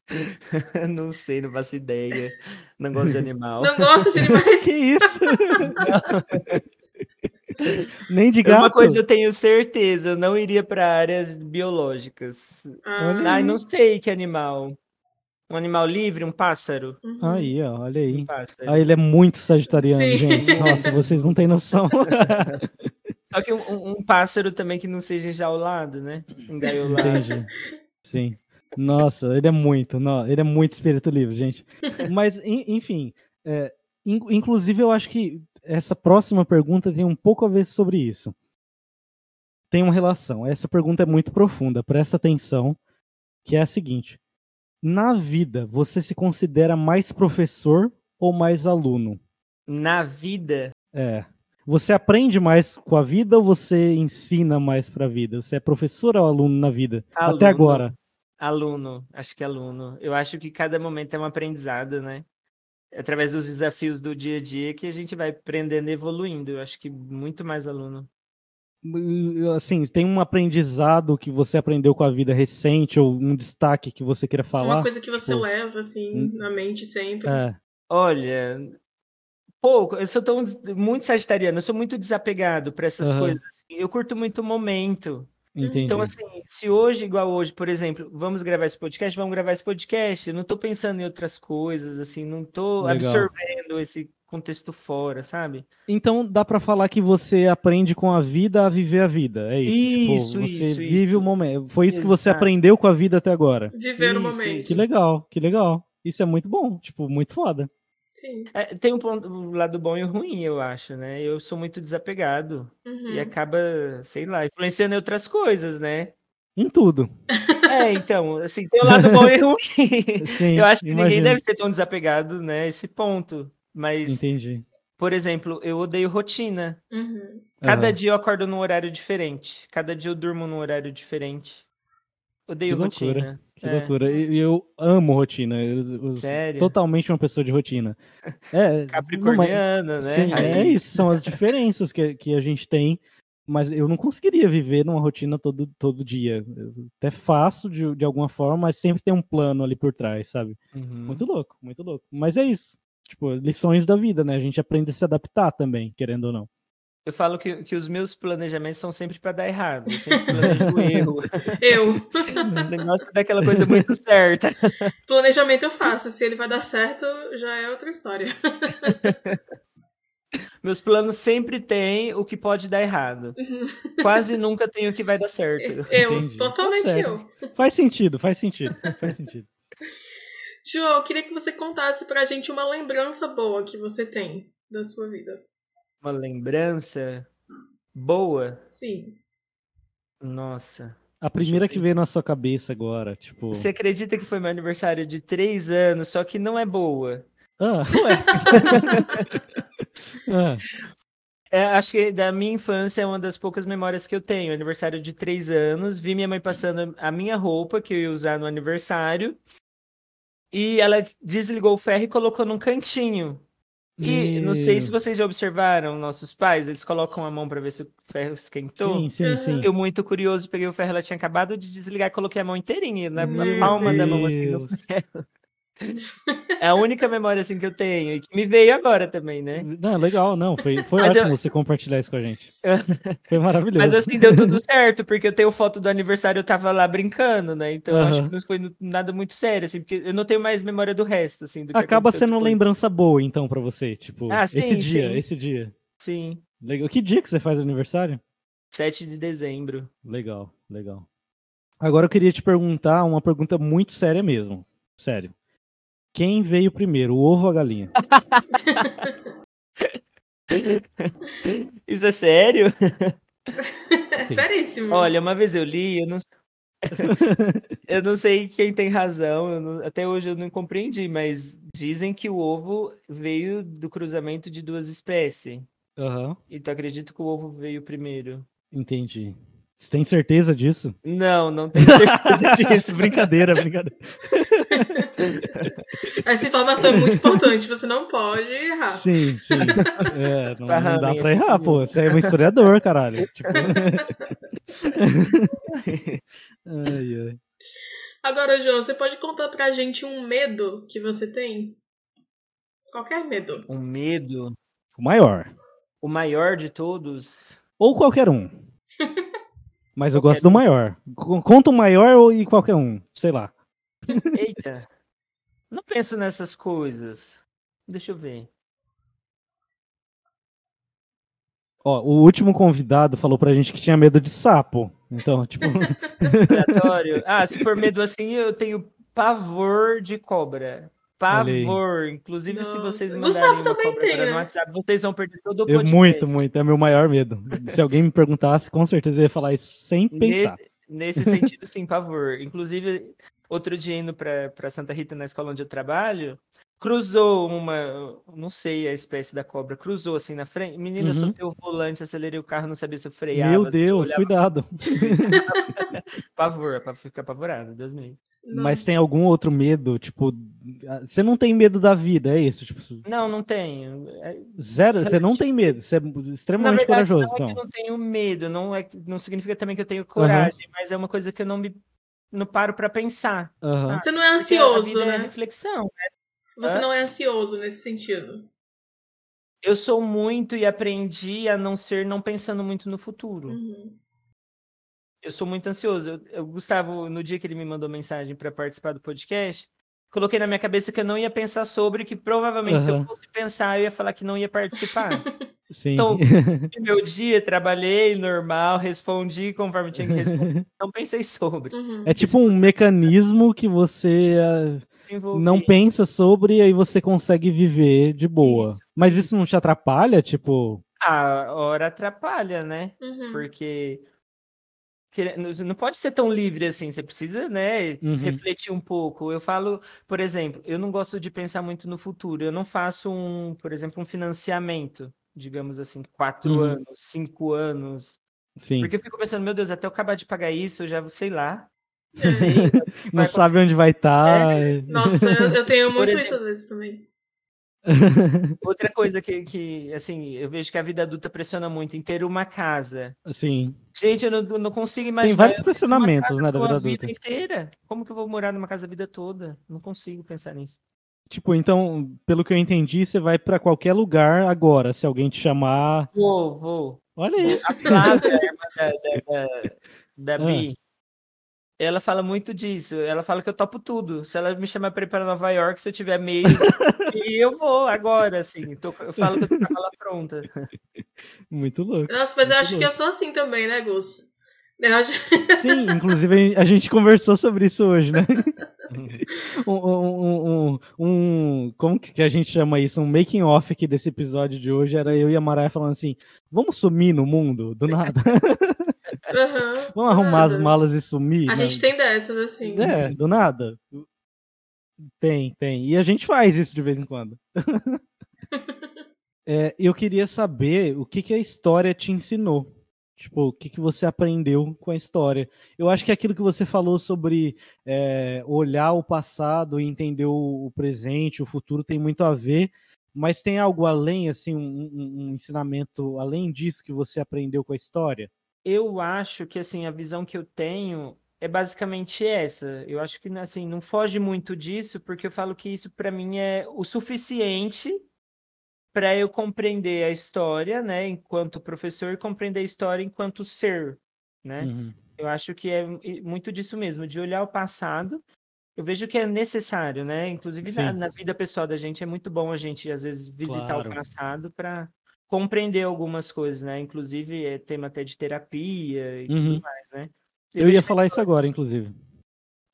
não sei, não faço ideia. Não gosto de animal. Não gosto de animais? que isso? Nem de gato. Uma coisa eu tenho certeza, eu não iria para áreas biológicas. Ah. Ai, não sei que animal. Um animal livre, um pássaro. Uhum. Aí, ó, olha aí. Um ah, ele é muito sagitariano, Sim. gente. Nossa, vocês não têm noção. Só que um, um, pássaro também que não seja enjaulado, né? Engaiolado. Entendi. Sim. Nossa, ele é muito, não, ele é muito espírito livre, gente. Mas, enfim, é, inclusive eu acho que essa próxima pergunta tem um pouco a ver sobre isso. Tem uma relação. Essa pergunta é muito profunda, presta atenção, que é a seguinte: na vida, você se considera mais professor ou mais aluno? Na vida? É. Você aprende mais com a vida ou você ensina mais para a vida? Você é professor ou aluno na vida? Aluno. Até agora. Aluno, acho que aluno. Eu acho que cada momento é um aprendizado, né? Através dos desafios do dia a dia que a gente vai aprendendo e evoluindo. Eu acho que muito mais aluno assim, tem um aprendizado que você aprendeu com a vida recente ou um destaque que você queira falar? Uma coisa que você tipo, leva, assim, hum, na mente sempre. É. Olha, pouco, eu sou tão, muito sagitariano, eu sou muito desapegado para essas uhum. coisas. Assim, eu curto muito o momento. Entendi. Então, assim, se hoje, igual hoje, por exemplo, vamos gravar esse podcast, vamos gravar esse podcast, eu não tô pensando em outras coisas, assim, não tô Legal. absorvendo esse contexto fora, sabe? Então dá para falar que você aprende com a vida a viver a vida, é isso? Isso, tipo, você isso, vive isso. o momento. Foi isso Exato. que você aprendeu com a vida até agora. Viver isso, o momento. Que legal, que legal. Isso é muito bom, tipo, muito foda. Sim. É, tem um, ponto, um lado bom e ruim, eu acho, né? Eu sou muito desapegado uhum. e acaba, sei lá, influenciando em outras coisas, né? Em tudo. É, então, assim, tem o lado bom e ruim. Sim, eu acho que ninguém imagino. deve ser tão desapegado, né? Esse ponto. Mas, Entendi. por exemplo, eu odeio rotina. Uhum. Cada Aham. dia eu acordo num horário diferente. Cada dia eu durmo num horário diferente. Odeio Que loucura. rotina. Que É, loucura. E eu amo rotina. Eu, eu Sério? totalmente uma pessoa de rotina. É, Capricorniana, né? Sim, é isso, são as diferenças que, que a gente tem, mas eu não conseguiria viver numa rotina todo, todo dia. Eu até faço de, de alguma forma, mas sempre tem um plano ali por trás, sabe? Uhum. Muito louco, muito louco. Mas é isso. Tipo, lições da vida, né? A gente aprende a se adaptar também, querendo ou não. Eu falo que, que os meus planejamentos são sempre pra dar errado. Eu sempre planejo erro. Eu. O negócio é daquela coisa muito certa. Planejamento eu faço. Se ele vai dar certo, já é outra história. Meus planos sempre têm o que pode dar errado. Quase nunca tem o que vai dar certo. Eu, Entendi. totalmente Tá eu. Faz sentido, faz sentido, faz sentido. João, eu queria que você contasse pra gente uma lembrança boa que você tem da sua vida. Uma lembrança boa. Sim. Nossa. A primeira que veio na sua cabeça agora, tipo. Você acredita que foi meu aniversário de três anos, só que não é boa. Ah, ué. ah, É, acho que da minha infância é uma das poucas memórias que eu tenho. Aniversário de três anos, vi minha mãe passando a minha roupa que eu ia usar no aniversário. E ela desligou o ferro e colocou num cantinho. E não sei se vocês já observaram nossos pais, eles colocam a mão para ver se o ferro esquentou. Sim, sim, sim. Eu, muito curioso, peguei o ferro, ela tinha acabado de desligar e coloquei a mão inteirinha, na, na Meu palma da mão, assim, no Deus. ferro. É a única memória, assim, que eu tenho. E que me veio agora também, né? Não, legal, não. Foi, foi Mas eu- ótimo você compartilhar isso com a gente. Foi maravilhoso. Mas assim, deu tudo certo, porque eu tenho foto do aniversário, eu tava lá brincando, né? Então eu acho que não foi nada muito sério, assim, porque eu não tenho mais memória do resto, assim. Do Acaba sendo uma depois. lembrança boa, então, pra você. Tipo, Ah, esse sim, dia, sim. esse dia. Sim, Legal. Que dia que você faz aniversário? 7 de dezembro. Legal, legal. Agora eu queria te perguntar uma pergunta muito séria mesmo. Sério. Quem veio primeiro, o ovo ou a galinha? Isso é sério? Sim. Seríssimo. Olha, uma vez eu li, eu não, eu não sei quem tem razão, eu não- até hoje eu não compreendi, mas dizem que o ovo veio do cruzamento de duas espécies. Aham, Então acredito que o ovo veio primeiro. entendi. Você tem certeza disso? Não, não tenho certeza disso. brincadeira, brincadeira. Essa informação é muito importante, você não pode errar. Sim, sim. É, não, não dá pra errar, pô. Você é um historiador, caralho. Tipo... ai, ai. Agora, João, você pode contar pra gente um medo que você tem? Qualquer medo. Um medo, O maior. o maior de todos. Ou qualquer um. Mas eu Qualquer gosto do maior. Conta o maior ou e qualquer um. Sei lá. Eita, não penso nessas coisas. Deixa eu ver. Ó, o último convidado falou pra gente que tinha medo de sapo. Então, tipo. Ah, se for medo assim, eu tenho pavor de cobra. Pavor. Inclusive, se vocês Nossa. mandarem também cobra tem, agora né? no WhatsApp, vocês vão perder todo o podcast. muito, muito. É meu maior medo. Se alguém me perguntasse, com certeza eu ia falar isso sem pensar. Nesse, nesse sentido, sim, pavor. Inclusive, outro dia indo pra, pra Santa Rita, na escola onde eu trabalho, cruzou uma, não sei a espécie da cobra, cruzou assim na frente. Menina, eu Uhum. soltei o volante, acelerei o carro, não sabia se eu freava. Meu Deus, olhava. cuidado. Pavor, pra ficar apavorado, Deus me livre. Mas tem algum outro medo? Tipo, você não tem medo da vida, é isso? Tipo, Não, não tenho. É- zero? Você não tem medo. Você é Na extremamente verdade, corajoso, não é que eu então. não tenho medo, não, é, não significa também que eu tenho coragem, mas é uma coisa que eu não me não paro pra pensar. Aham. Você não é ansioso, é né? reflexão. Você Hã? não é ansioso nesse sentido. Eu sou muito e aprendi a não ser não pensando muito no futuro. Uhum. Eu sou muito ansioso. Eu, eu- Gustavo, no dia que ele me mandou mensagem para participar do podcast, coloquei na minha cabeça que eu não ia pensar sobre, que provavelmente se eu fosse pensar, eu ia falar que não ia participar. Sim. Então, meu dia, trabalhei normal, respondi conforme tinha que responder, não pensei sobre. Uhum. é tipo um mecanismo que você ah, Desenvolvi. não pensa sobre e aí você consegue viver de boa. Isso, Mas isso não te atrapalha? Tipo, A hora atrapalha, né? Uhum. Porque não pode ser tão livre assim, você precisa, né, Uhum. refletir um pouco. Eu falo, por exemplo, eu não gosto de pensar muito no futuro. Eu não faço um, por exemplo, um financiamento, digamos assim, quatro Uhum. anos, cinco anos. Sim. Porque eu fico pensando, meu Deus, até eu acabar de pagar isso, eu já sei lá. É. Sei, Não vai sabe onde vai estar. Nossa, eu, eu tenho muito exemplo. isso às vezes também. Outra coisa que, que, assim, eu vejo que a vida adulta pressiona muito em ter uma casa. Sim. Gente, eu não, não consigo imaginar. Tem vários pressionamentos, né, da vida vida adulta. inteira. Como que eu vou morar numa casa a vida toda? Não consigo pensar nisso. Tipo, então, pelo que eu entendi, você vai pra qualquer lugar agora, se alguém te chamar. Vou, vou. Olha aí. A Flávia, a irmã da, da, da, da Ah. Ela fala muito disso. Ela fala que eu topo tudo. Se ela me chamar para ir para Nova York, se eu tiver meios, e eu vou agora, assim. Tô- eu falo que eu tô com a mala pronta. Muito louco. Nossa, mas eu acho que louco. eu sou assim também, né, Gus? Sim, inclusive a gente conversou sobre isso hoje, né? Um, um- um- um- como que a gente chama isso? Um making off aqui desse episódio de hoje era eu e a Maraia falando assim: vamos sumir no mundo do nada, Aham, vamos arrumar as nada. malas e sumir. A né? gente tem dessas, assim. É, do nada. Tem, tem. E a gente faz isso de vez em quando. É, eu queria saber o que, que a história te ensinou. Tipo, o que, que você aprendeu com a história. Eu acho que aquilo que você falou sobre é, olhar o passado e entender o, o presente, o futuro, tem muito a ver. Mas tem algo além, assim, um, um- um ensinamento além disso que você aprendeu com a história? Eu acho que assim a visão que eu tenho é basicamente essa. Eu acho que assim não foge muito disso, porque eu falo que isso para mim é o suficiente para eu compreender a história, né, enquanto professor e compreender a história enquanto ser, né? Uhum. Eu acho que é muito disso mesmo, de olhar o passado. Eu vejo que é necessário, né? Inclusive na, na vida pessoal da gente é muito bom a gente às vezes visitar Claro. o passado para compreender algumas coisas, né? Inclusive é tema até de terapia e Uhum. tudo mais, né? Eu vejo ia que a falar isso agora, inclusive.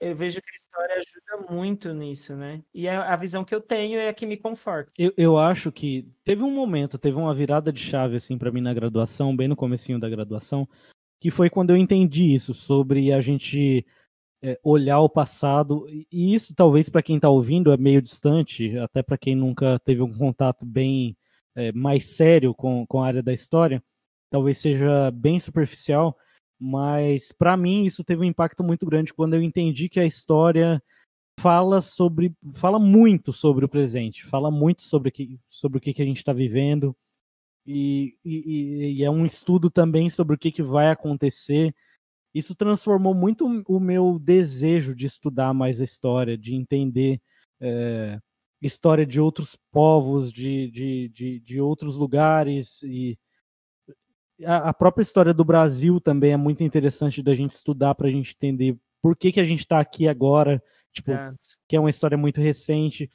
Eu vejo que a história ajuda muito nisso, né? E a, a visão que eu tenho é a que me conforta. Eu, eu acho que teve um momento, teve uma virada de chave assim para mim na graduação, bem no comecinho da graduação, que foi quando eu entendi isso sobre a gente é, olhar o passado e isso talvez para quem está ouvindo é meio distante, até para quem nunca teve um contato bem é, mais sério com, com a área da história, talvez seja bem superficial, mas para mim isso teve um impacto muito grande quando eu entendi que a história fala sobre fala muito sobre o presente fala muito sobre o que, sobre o que, que a gente está vivendo. E, e- e é um estudo também sobre o que, que vai acontecer. Isso transformou muito o meu desejo de estudar mais a história de entender é, história de outros povos de, de, de, de outros lugares e a, a própria história do Brasil também é muito interessante da gente estudar para a gente entender por que, que a gente está aqui agora tipo que é uma história muito recente.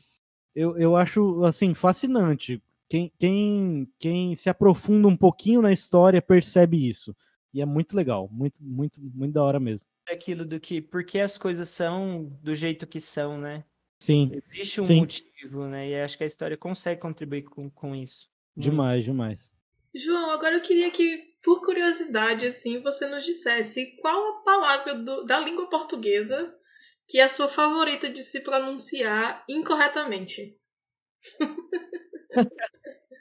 Eu, eu acho, assim, fascinante. Quem, quem, quem se aprofunda um pouquinho na história percebe isso. E é muito legal, muito, muito, muito da hora mesmo. Aquilo do que, por que as coisas são do jeito que são, né? Sim, Existe um Sim. motivo, né? E acho que a história consegue contribuir com, com isso. Muito. demais, demais. João, agora eu queria que, por curiosidade, assim, você nos dissesse qual a palavra do- da língua portuguesa que é a sua favorita de se pronunciar incorretamente.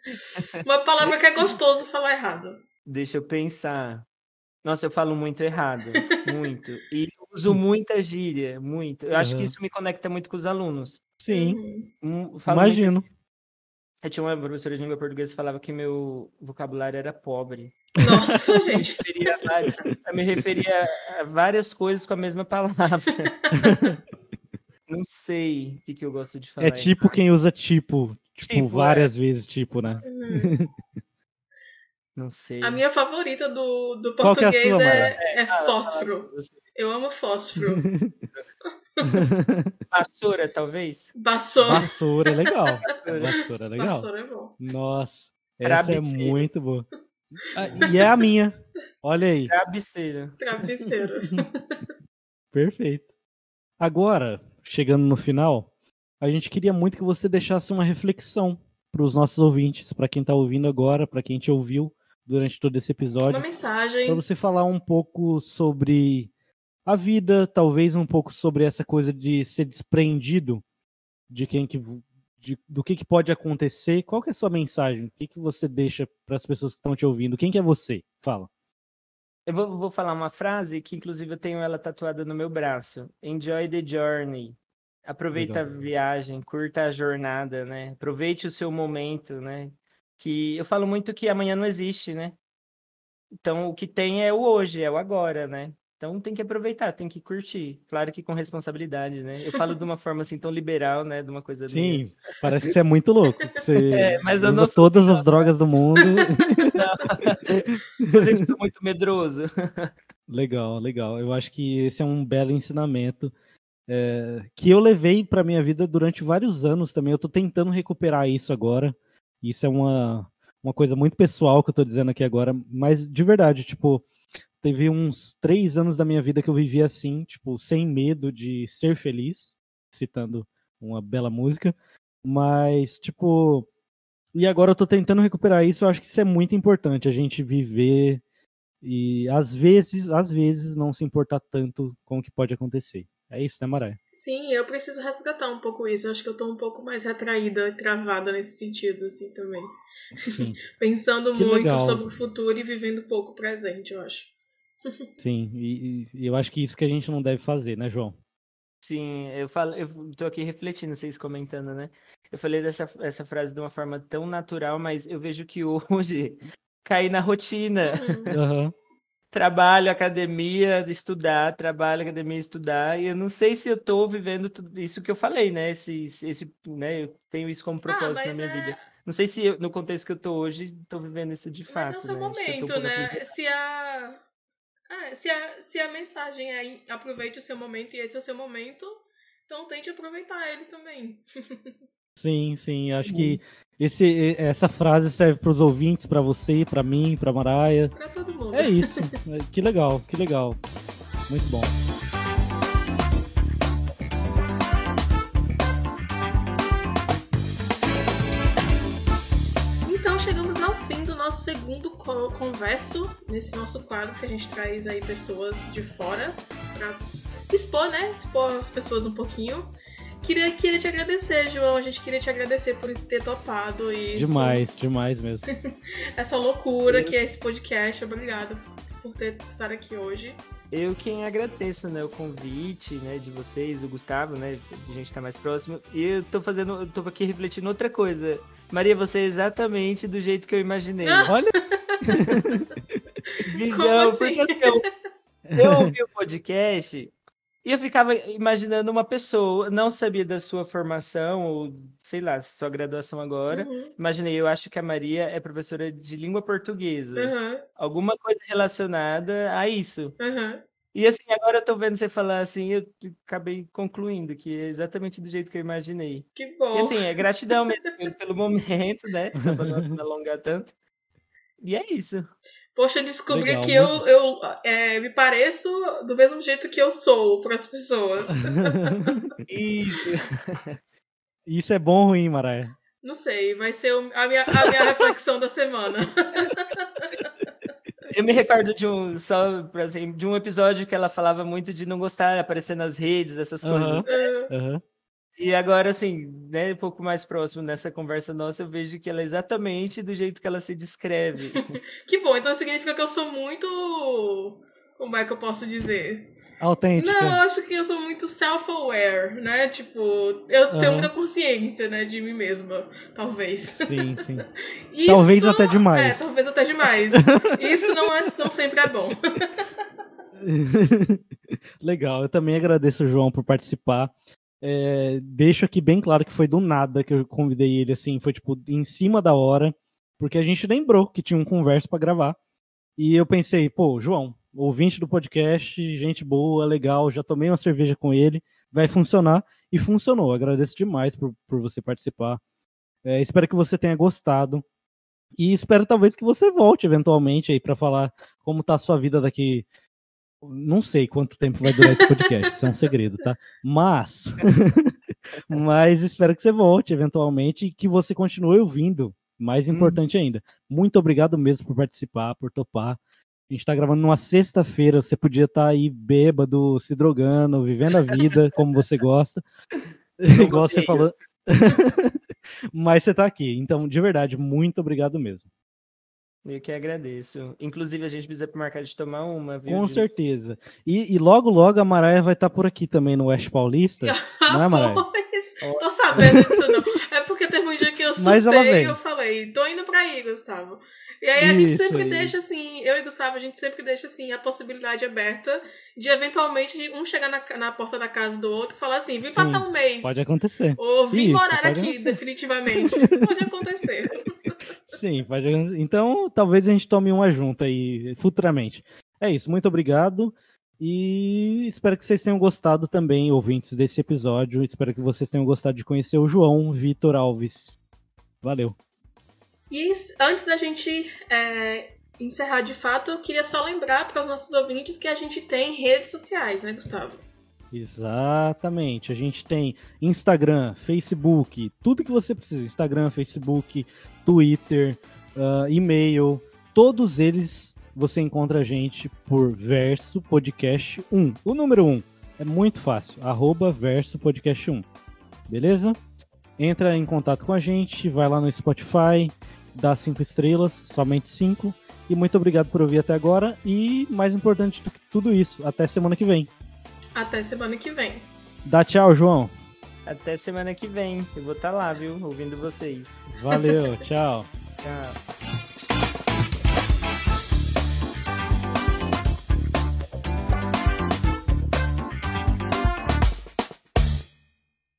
Uma palavra que é gostoso falar errado. Deixa eu pensar. Nossa, eu falo muito errado, muito. E uso muita gíria, muito. Eu acho que isso me conecta muito com os alunos. Sim, Uhum. Um, imagino. Eu tinha uma professora de língua portuguesa que falava que meu vocabulário era pobre. Nossa, Eu me gente. referia a várias, eu me referia a várias coisas com a mesma palavra. Não sei o que, que eu gosto de falar. É tipo quem usa tipo, tipo, Tipo, várias vezes tipo, né? Uhum. Não sei. A minha favorita do, do é português sua, é, é Fala, fósforo. Eu amo fósforo. Vassoura, talvez? Vassoura. Vassoura é legal. Vassoura é legal. Vassoura é bom. Nossa, essa é muito boa. Ah, e é a minha. Olha aí. Travesseiro. Travesseiro. Perfeito. Agora, chegando no final, a gente queria muito que você deixasse uma reflexão para os nossos ouvintes, para quem está ouvindo agora, para quem te ouviu durante todo esse episódio. Uma mensagem. Para você falar um pouco sobre a vida, talvez um pouco sobre essa coisa de ser desprendido de quem que de, do que, que pode acontecer. Qual que é a sua mensagem? O que, que você deixa para as pessoas que estão te ouvindo? Quem que é você? Fala. Eu vou, vou, falar uma frase que, inclusive, eu tenho ela tatuada no meu braço. Enjoy the journey. Aproveita Legal. a viagem, curta a jornada, né? Aproveite o seu momento, né? Que eu falo muito que amanhã não existe, né? Então, o que tem é o hoje, é o agora, né? Então tem que aproveitar, tem que curtir. Claro que com responsabilidade, né? Eu falo de uma forma assim tão liberal, né? De uma coisa. Sim, minha. parece que você é muito louco. Você é, mas eu usa todas as drogas do mundo. Eu sempre sou muito medroso. Legal, legal. Eu acho que esse é um belo ensinamento é, que eu levei para minha vida durante vários anos também. Eu estou tentando recuperar isso agora. Isso é uma, uma coisa muito pessoal que eu estou dizendo aqui agora, mas de verdade, tipo teve uns três anos da minha vida que eu vivi assim, tipo, sem medo de ser feliz, citando uma bela música, mas, tipo, e agora eu tô tentando recuperar isso, eu acho que isso é muito importante, a gente viver e às vezes, às vezes, não se importar tanto com o que pode acontecer. É isso, né, Maré? Sim, eu preciso resgatar um pouco isso. Eu acho que eu tô um pouco mais retraída e travada nesse sentido, assim, também. Pensando que muito legal. sobre o futuro e vivendo pouco o presente, eu acho. Sim, e, e, eu acho que isso que a gente não deve fazer, né, João? Sim, eu falo, eu tô aqui refletindo, vocês comentando, né? Eu falei dessa essa frase de uma forma tão natural, mas eu vejo que hoje cai na rotina. Uhum. trabalho, academia, estudar, trabalho, academia, estudar, e eu não sei se eu tô vivendo tudo isso que eu falei, né? Esse, esse, né? Eu tenho isso como ah, propósito ah, na minha é... vida. Não sei se eu, no contexto que eu tô hoje, tô vivendo isso de fato. Mas é o seu né? momento, né? Se a é, se, a, se a mensagem é aproveite o seu momento e esse é o seu momento, então tente aproveitar ele também. Sim, sim. Acho que esse, essa frase serve para os ouvintes, para você, para mim, para Maraia. Para todo mundo. É isso. que legal, que legal. Muito bom. Converso nesse nosso quadro que a gente traz aí pessoas de fora para expor, né? Expor as pessoas um pouquinho. Queria, queria te agradecer, João. A gente queria te agradecer por ter topado isso. Demais, demais mesmo. Essa loucura que é esse podcast. Obrigada por ter estar aqui hoje. Eu quem agradeço, né, o convite, né, de vocês, o Gustavo, né, de gente estar tá mais próximo. E eu tô fazendo, eu tô aqui refletindo outra coisa. Maria, você é exatamente do jeito que eu imaginei. Olha! Visão, assim? porque assim, eu, eu ouvi o podcast e eu ficava imaginando uma pessoa, não sabia da sua formação, ou sei lá, sua graduação agora. Uhum. Imaginei, eu acho que a Maria é professora de língua portuguesa. Uhum. Alguma coisa relacionada a isso. Uhum. E assim, agora eu tô vendo você falar assim, eu acabei concluindo que é exatamente do jeito que eu imaginei. Que bom. E assim, é gratidão mesmo pelo momento, né? Só pra não alongar tanto. E é isso. Poxa, descobri Legal, que eu, eu é, me pareço do mesmo jeito que eu sou para as pessoas. isso. Isso é bom ou ruim, Maraia? Não sei, vai ser a minha, a minha reflexão da semana. Eu me recordo de um, só, assim, de um episódio que ela falava muito de não gostar de aparecer nas redes, essas coisas. Uhum. E agora, assim, né, um pouco mais próximo nessa conversa nossa, eu vejo que ela é exatamente do jeito que ela se descreve. que bom, então significa que eu sou muito. Como é que eu posso dizer? Autêntica. Não, eu acho que eu sou muito self-aware, né? Tipo, eu uhum. tenho muita consciência, né, de mim mesma, talvez. Sim, sim. Isso, talvez até demais. É, talvez até demais. Isso não, é, não sempre é bom. Legal, eu também agradeço o João por participar. É, deixo aqui bem claro que foi do nada que eu convidei ele, assim, foi tipo em cima da hora, porque a gente lembrou que tinha um conversa para gravar. E eu pensei, pô, João, ouvinte do podcast, gente boa, legal, já tomei uma cerveja com ele, vai funcionar. E funcionou. Agradeço demais por, por você participar. É, espero que você tenha gostado. E espero talvez que você volte eventualmente aí para falar como tá a sua vida daqui. Não sei quanto tempo vai durar esse podcast, isso é um segredo, tá? Mas, mas espero que você volte eventualmente e que você continue ouvindo Mais importante hum. ainda. Muito obrigado mesmo por participar, por topar. A gente tá gravando numa sexta-feira, você podia estar tá aí bêbado, se drogando, vivendo a vida como você gosta. Igual você falou. Mas você tá aqui. Então, de verdade, muito obrigado mesmo. Eu que agradeço. Inclusive, a gente precisa marcar de tomar uma, viu? Com certeza. E, e logo, logo a Maraia vai estar tá por aqui também no Oeste Paulista. não é, Maraia? Pois, tô sabendo disso teve um dia que eu surtei e eu falei, tô indo pra aí, Gustavo. E aí a Isso gente sempre aí. deixa assim, eu e Gustavo, a gente sempre deixa assim a possibilidade aberta de eventualmente um chegar na, na porta da casa do outro e falar assim, vim Sim, passar um mês. Pode acontecer. Ou vim Isso, morar aqui, acontecer. definitivamente. pode acontecer. Sim, pode Então, talvez a gente tome uma junta aí futuramente. É isso, muito obrigado. E espero que vocês tenham gostado também, ouvintes desse episódio. Espero que vocês tenham gostado de conhecer o João Vitor Alves. Valeu. E antes da gente é, encerrar de fato, eu queria só lembrar para os nossos ouvintes que a gente tem redes sociais, né, Gustavo? Exatamente. A gente tem Instagram, Facebook, tudo que você precisa. Instagram, Facebook, Twitter, uh, e-mail, todos eles você encontra a gente por Verso Podcast 1. O número 1 é muito fácil, arroba Verso Podcast 1. Beleza? Entra em contato com a gente, vai lá no Spotify, dá cinco estrelas, somente cinco. E muito obrigado por ouvir até agora. E mais importante do que tudo isso, até semana que vem. Até semana que vem. Dá tchau, João. Até semana que vem. Eu vou estar tá lá, viu? Ouvindo vocês. Valeu, tchau. tchau.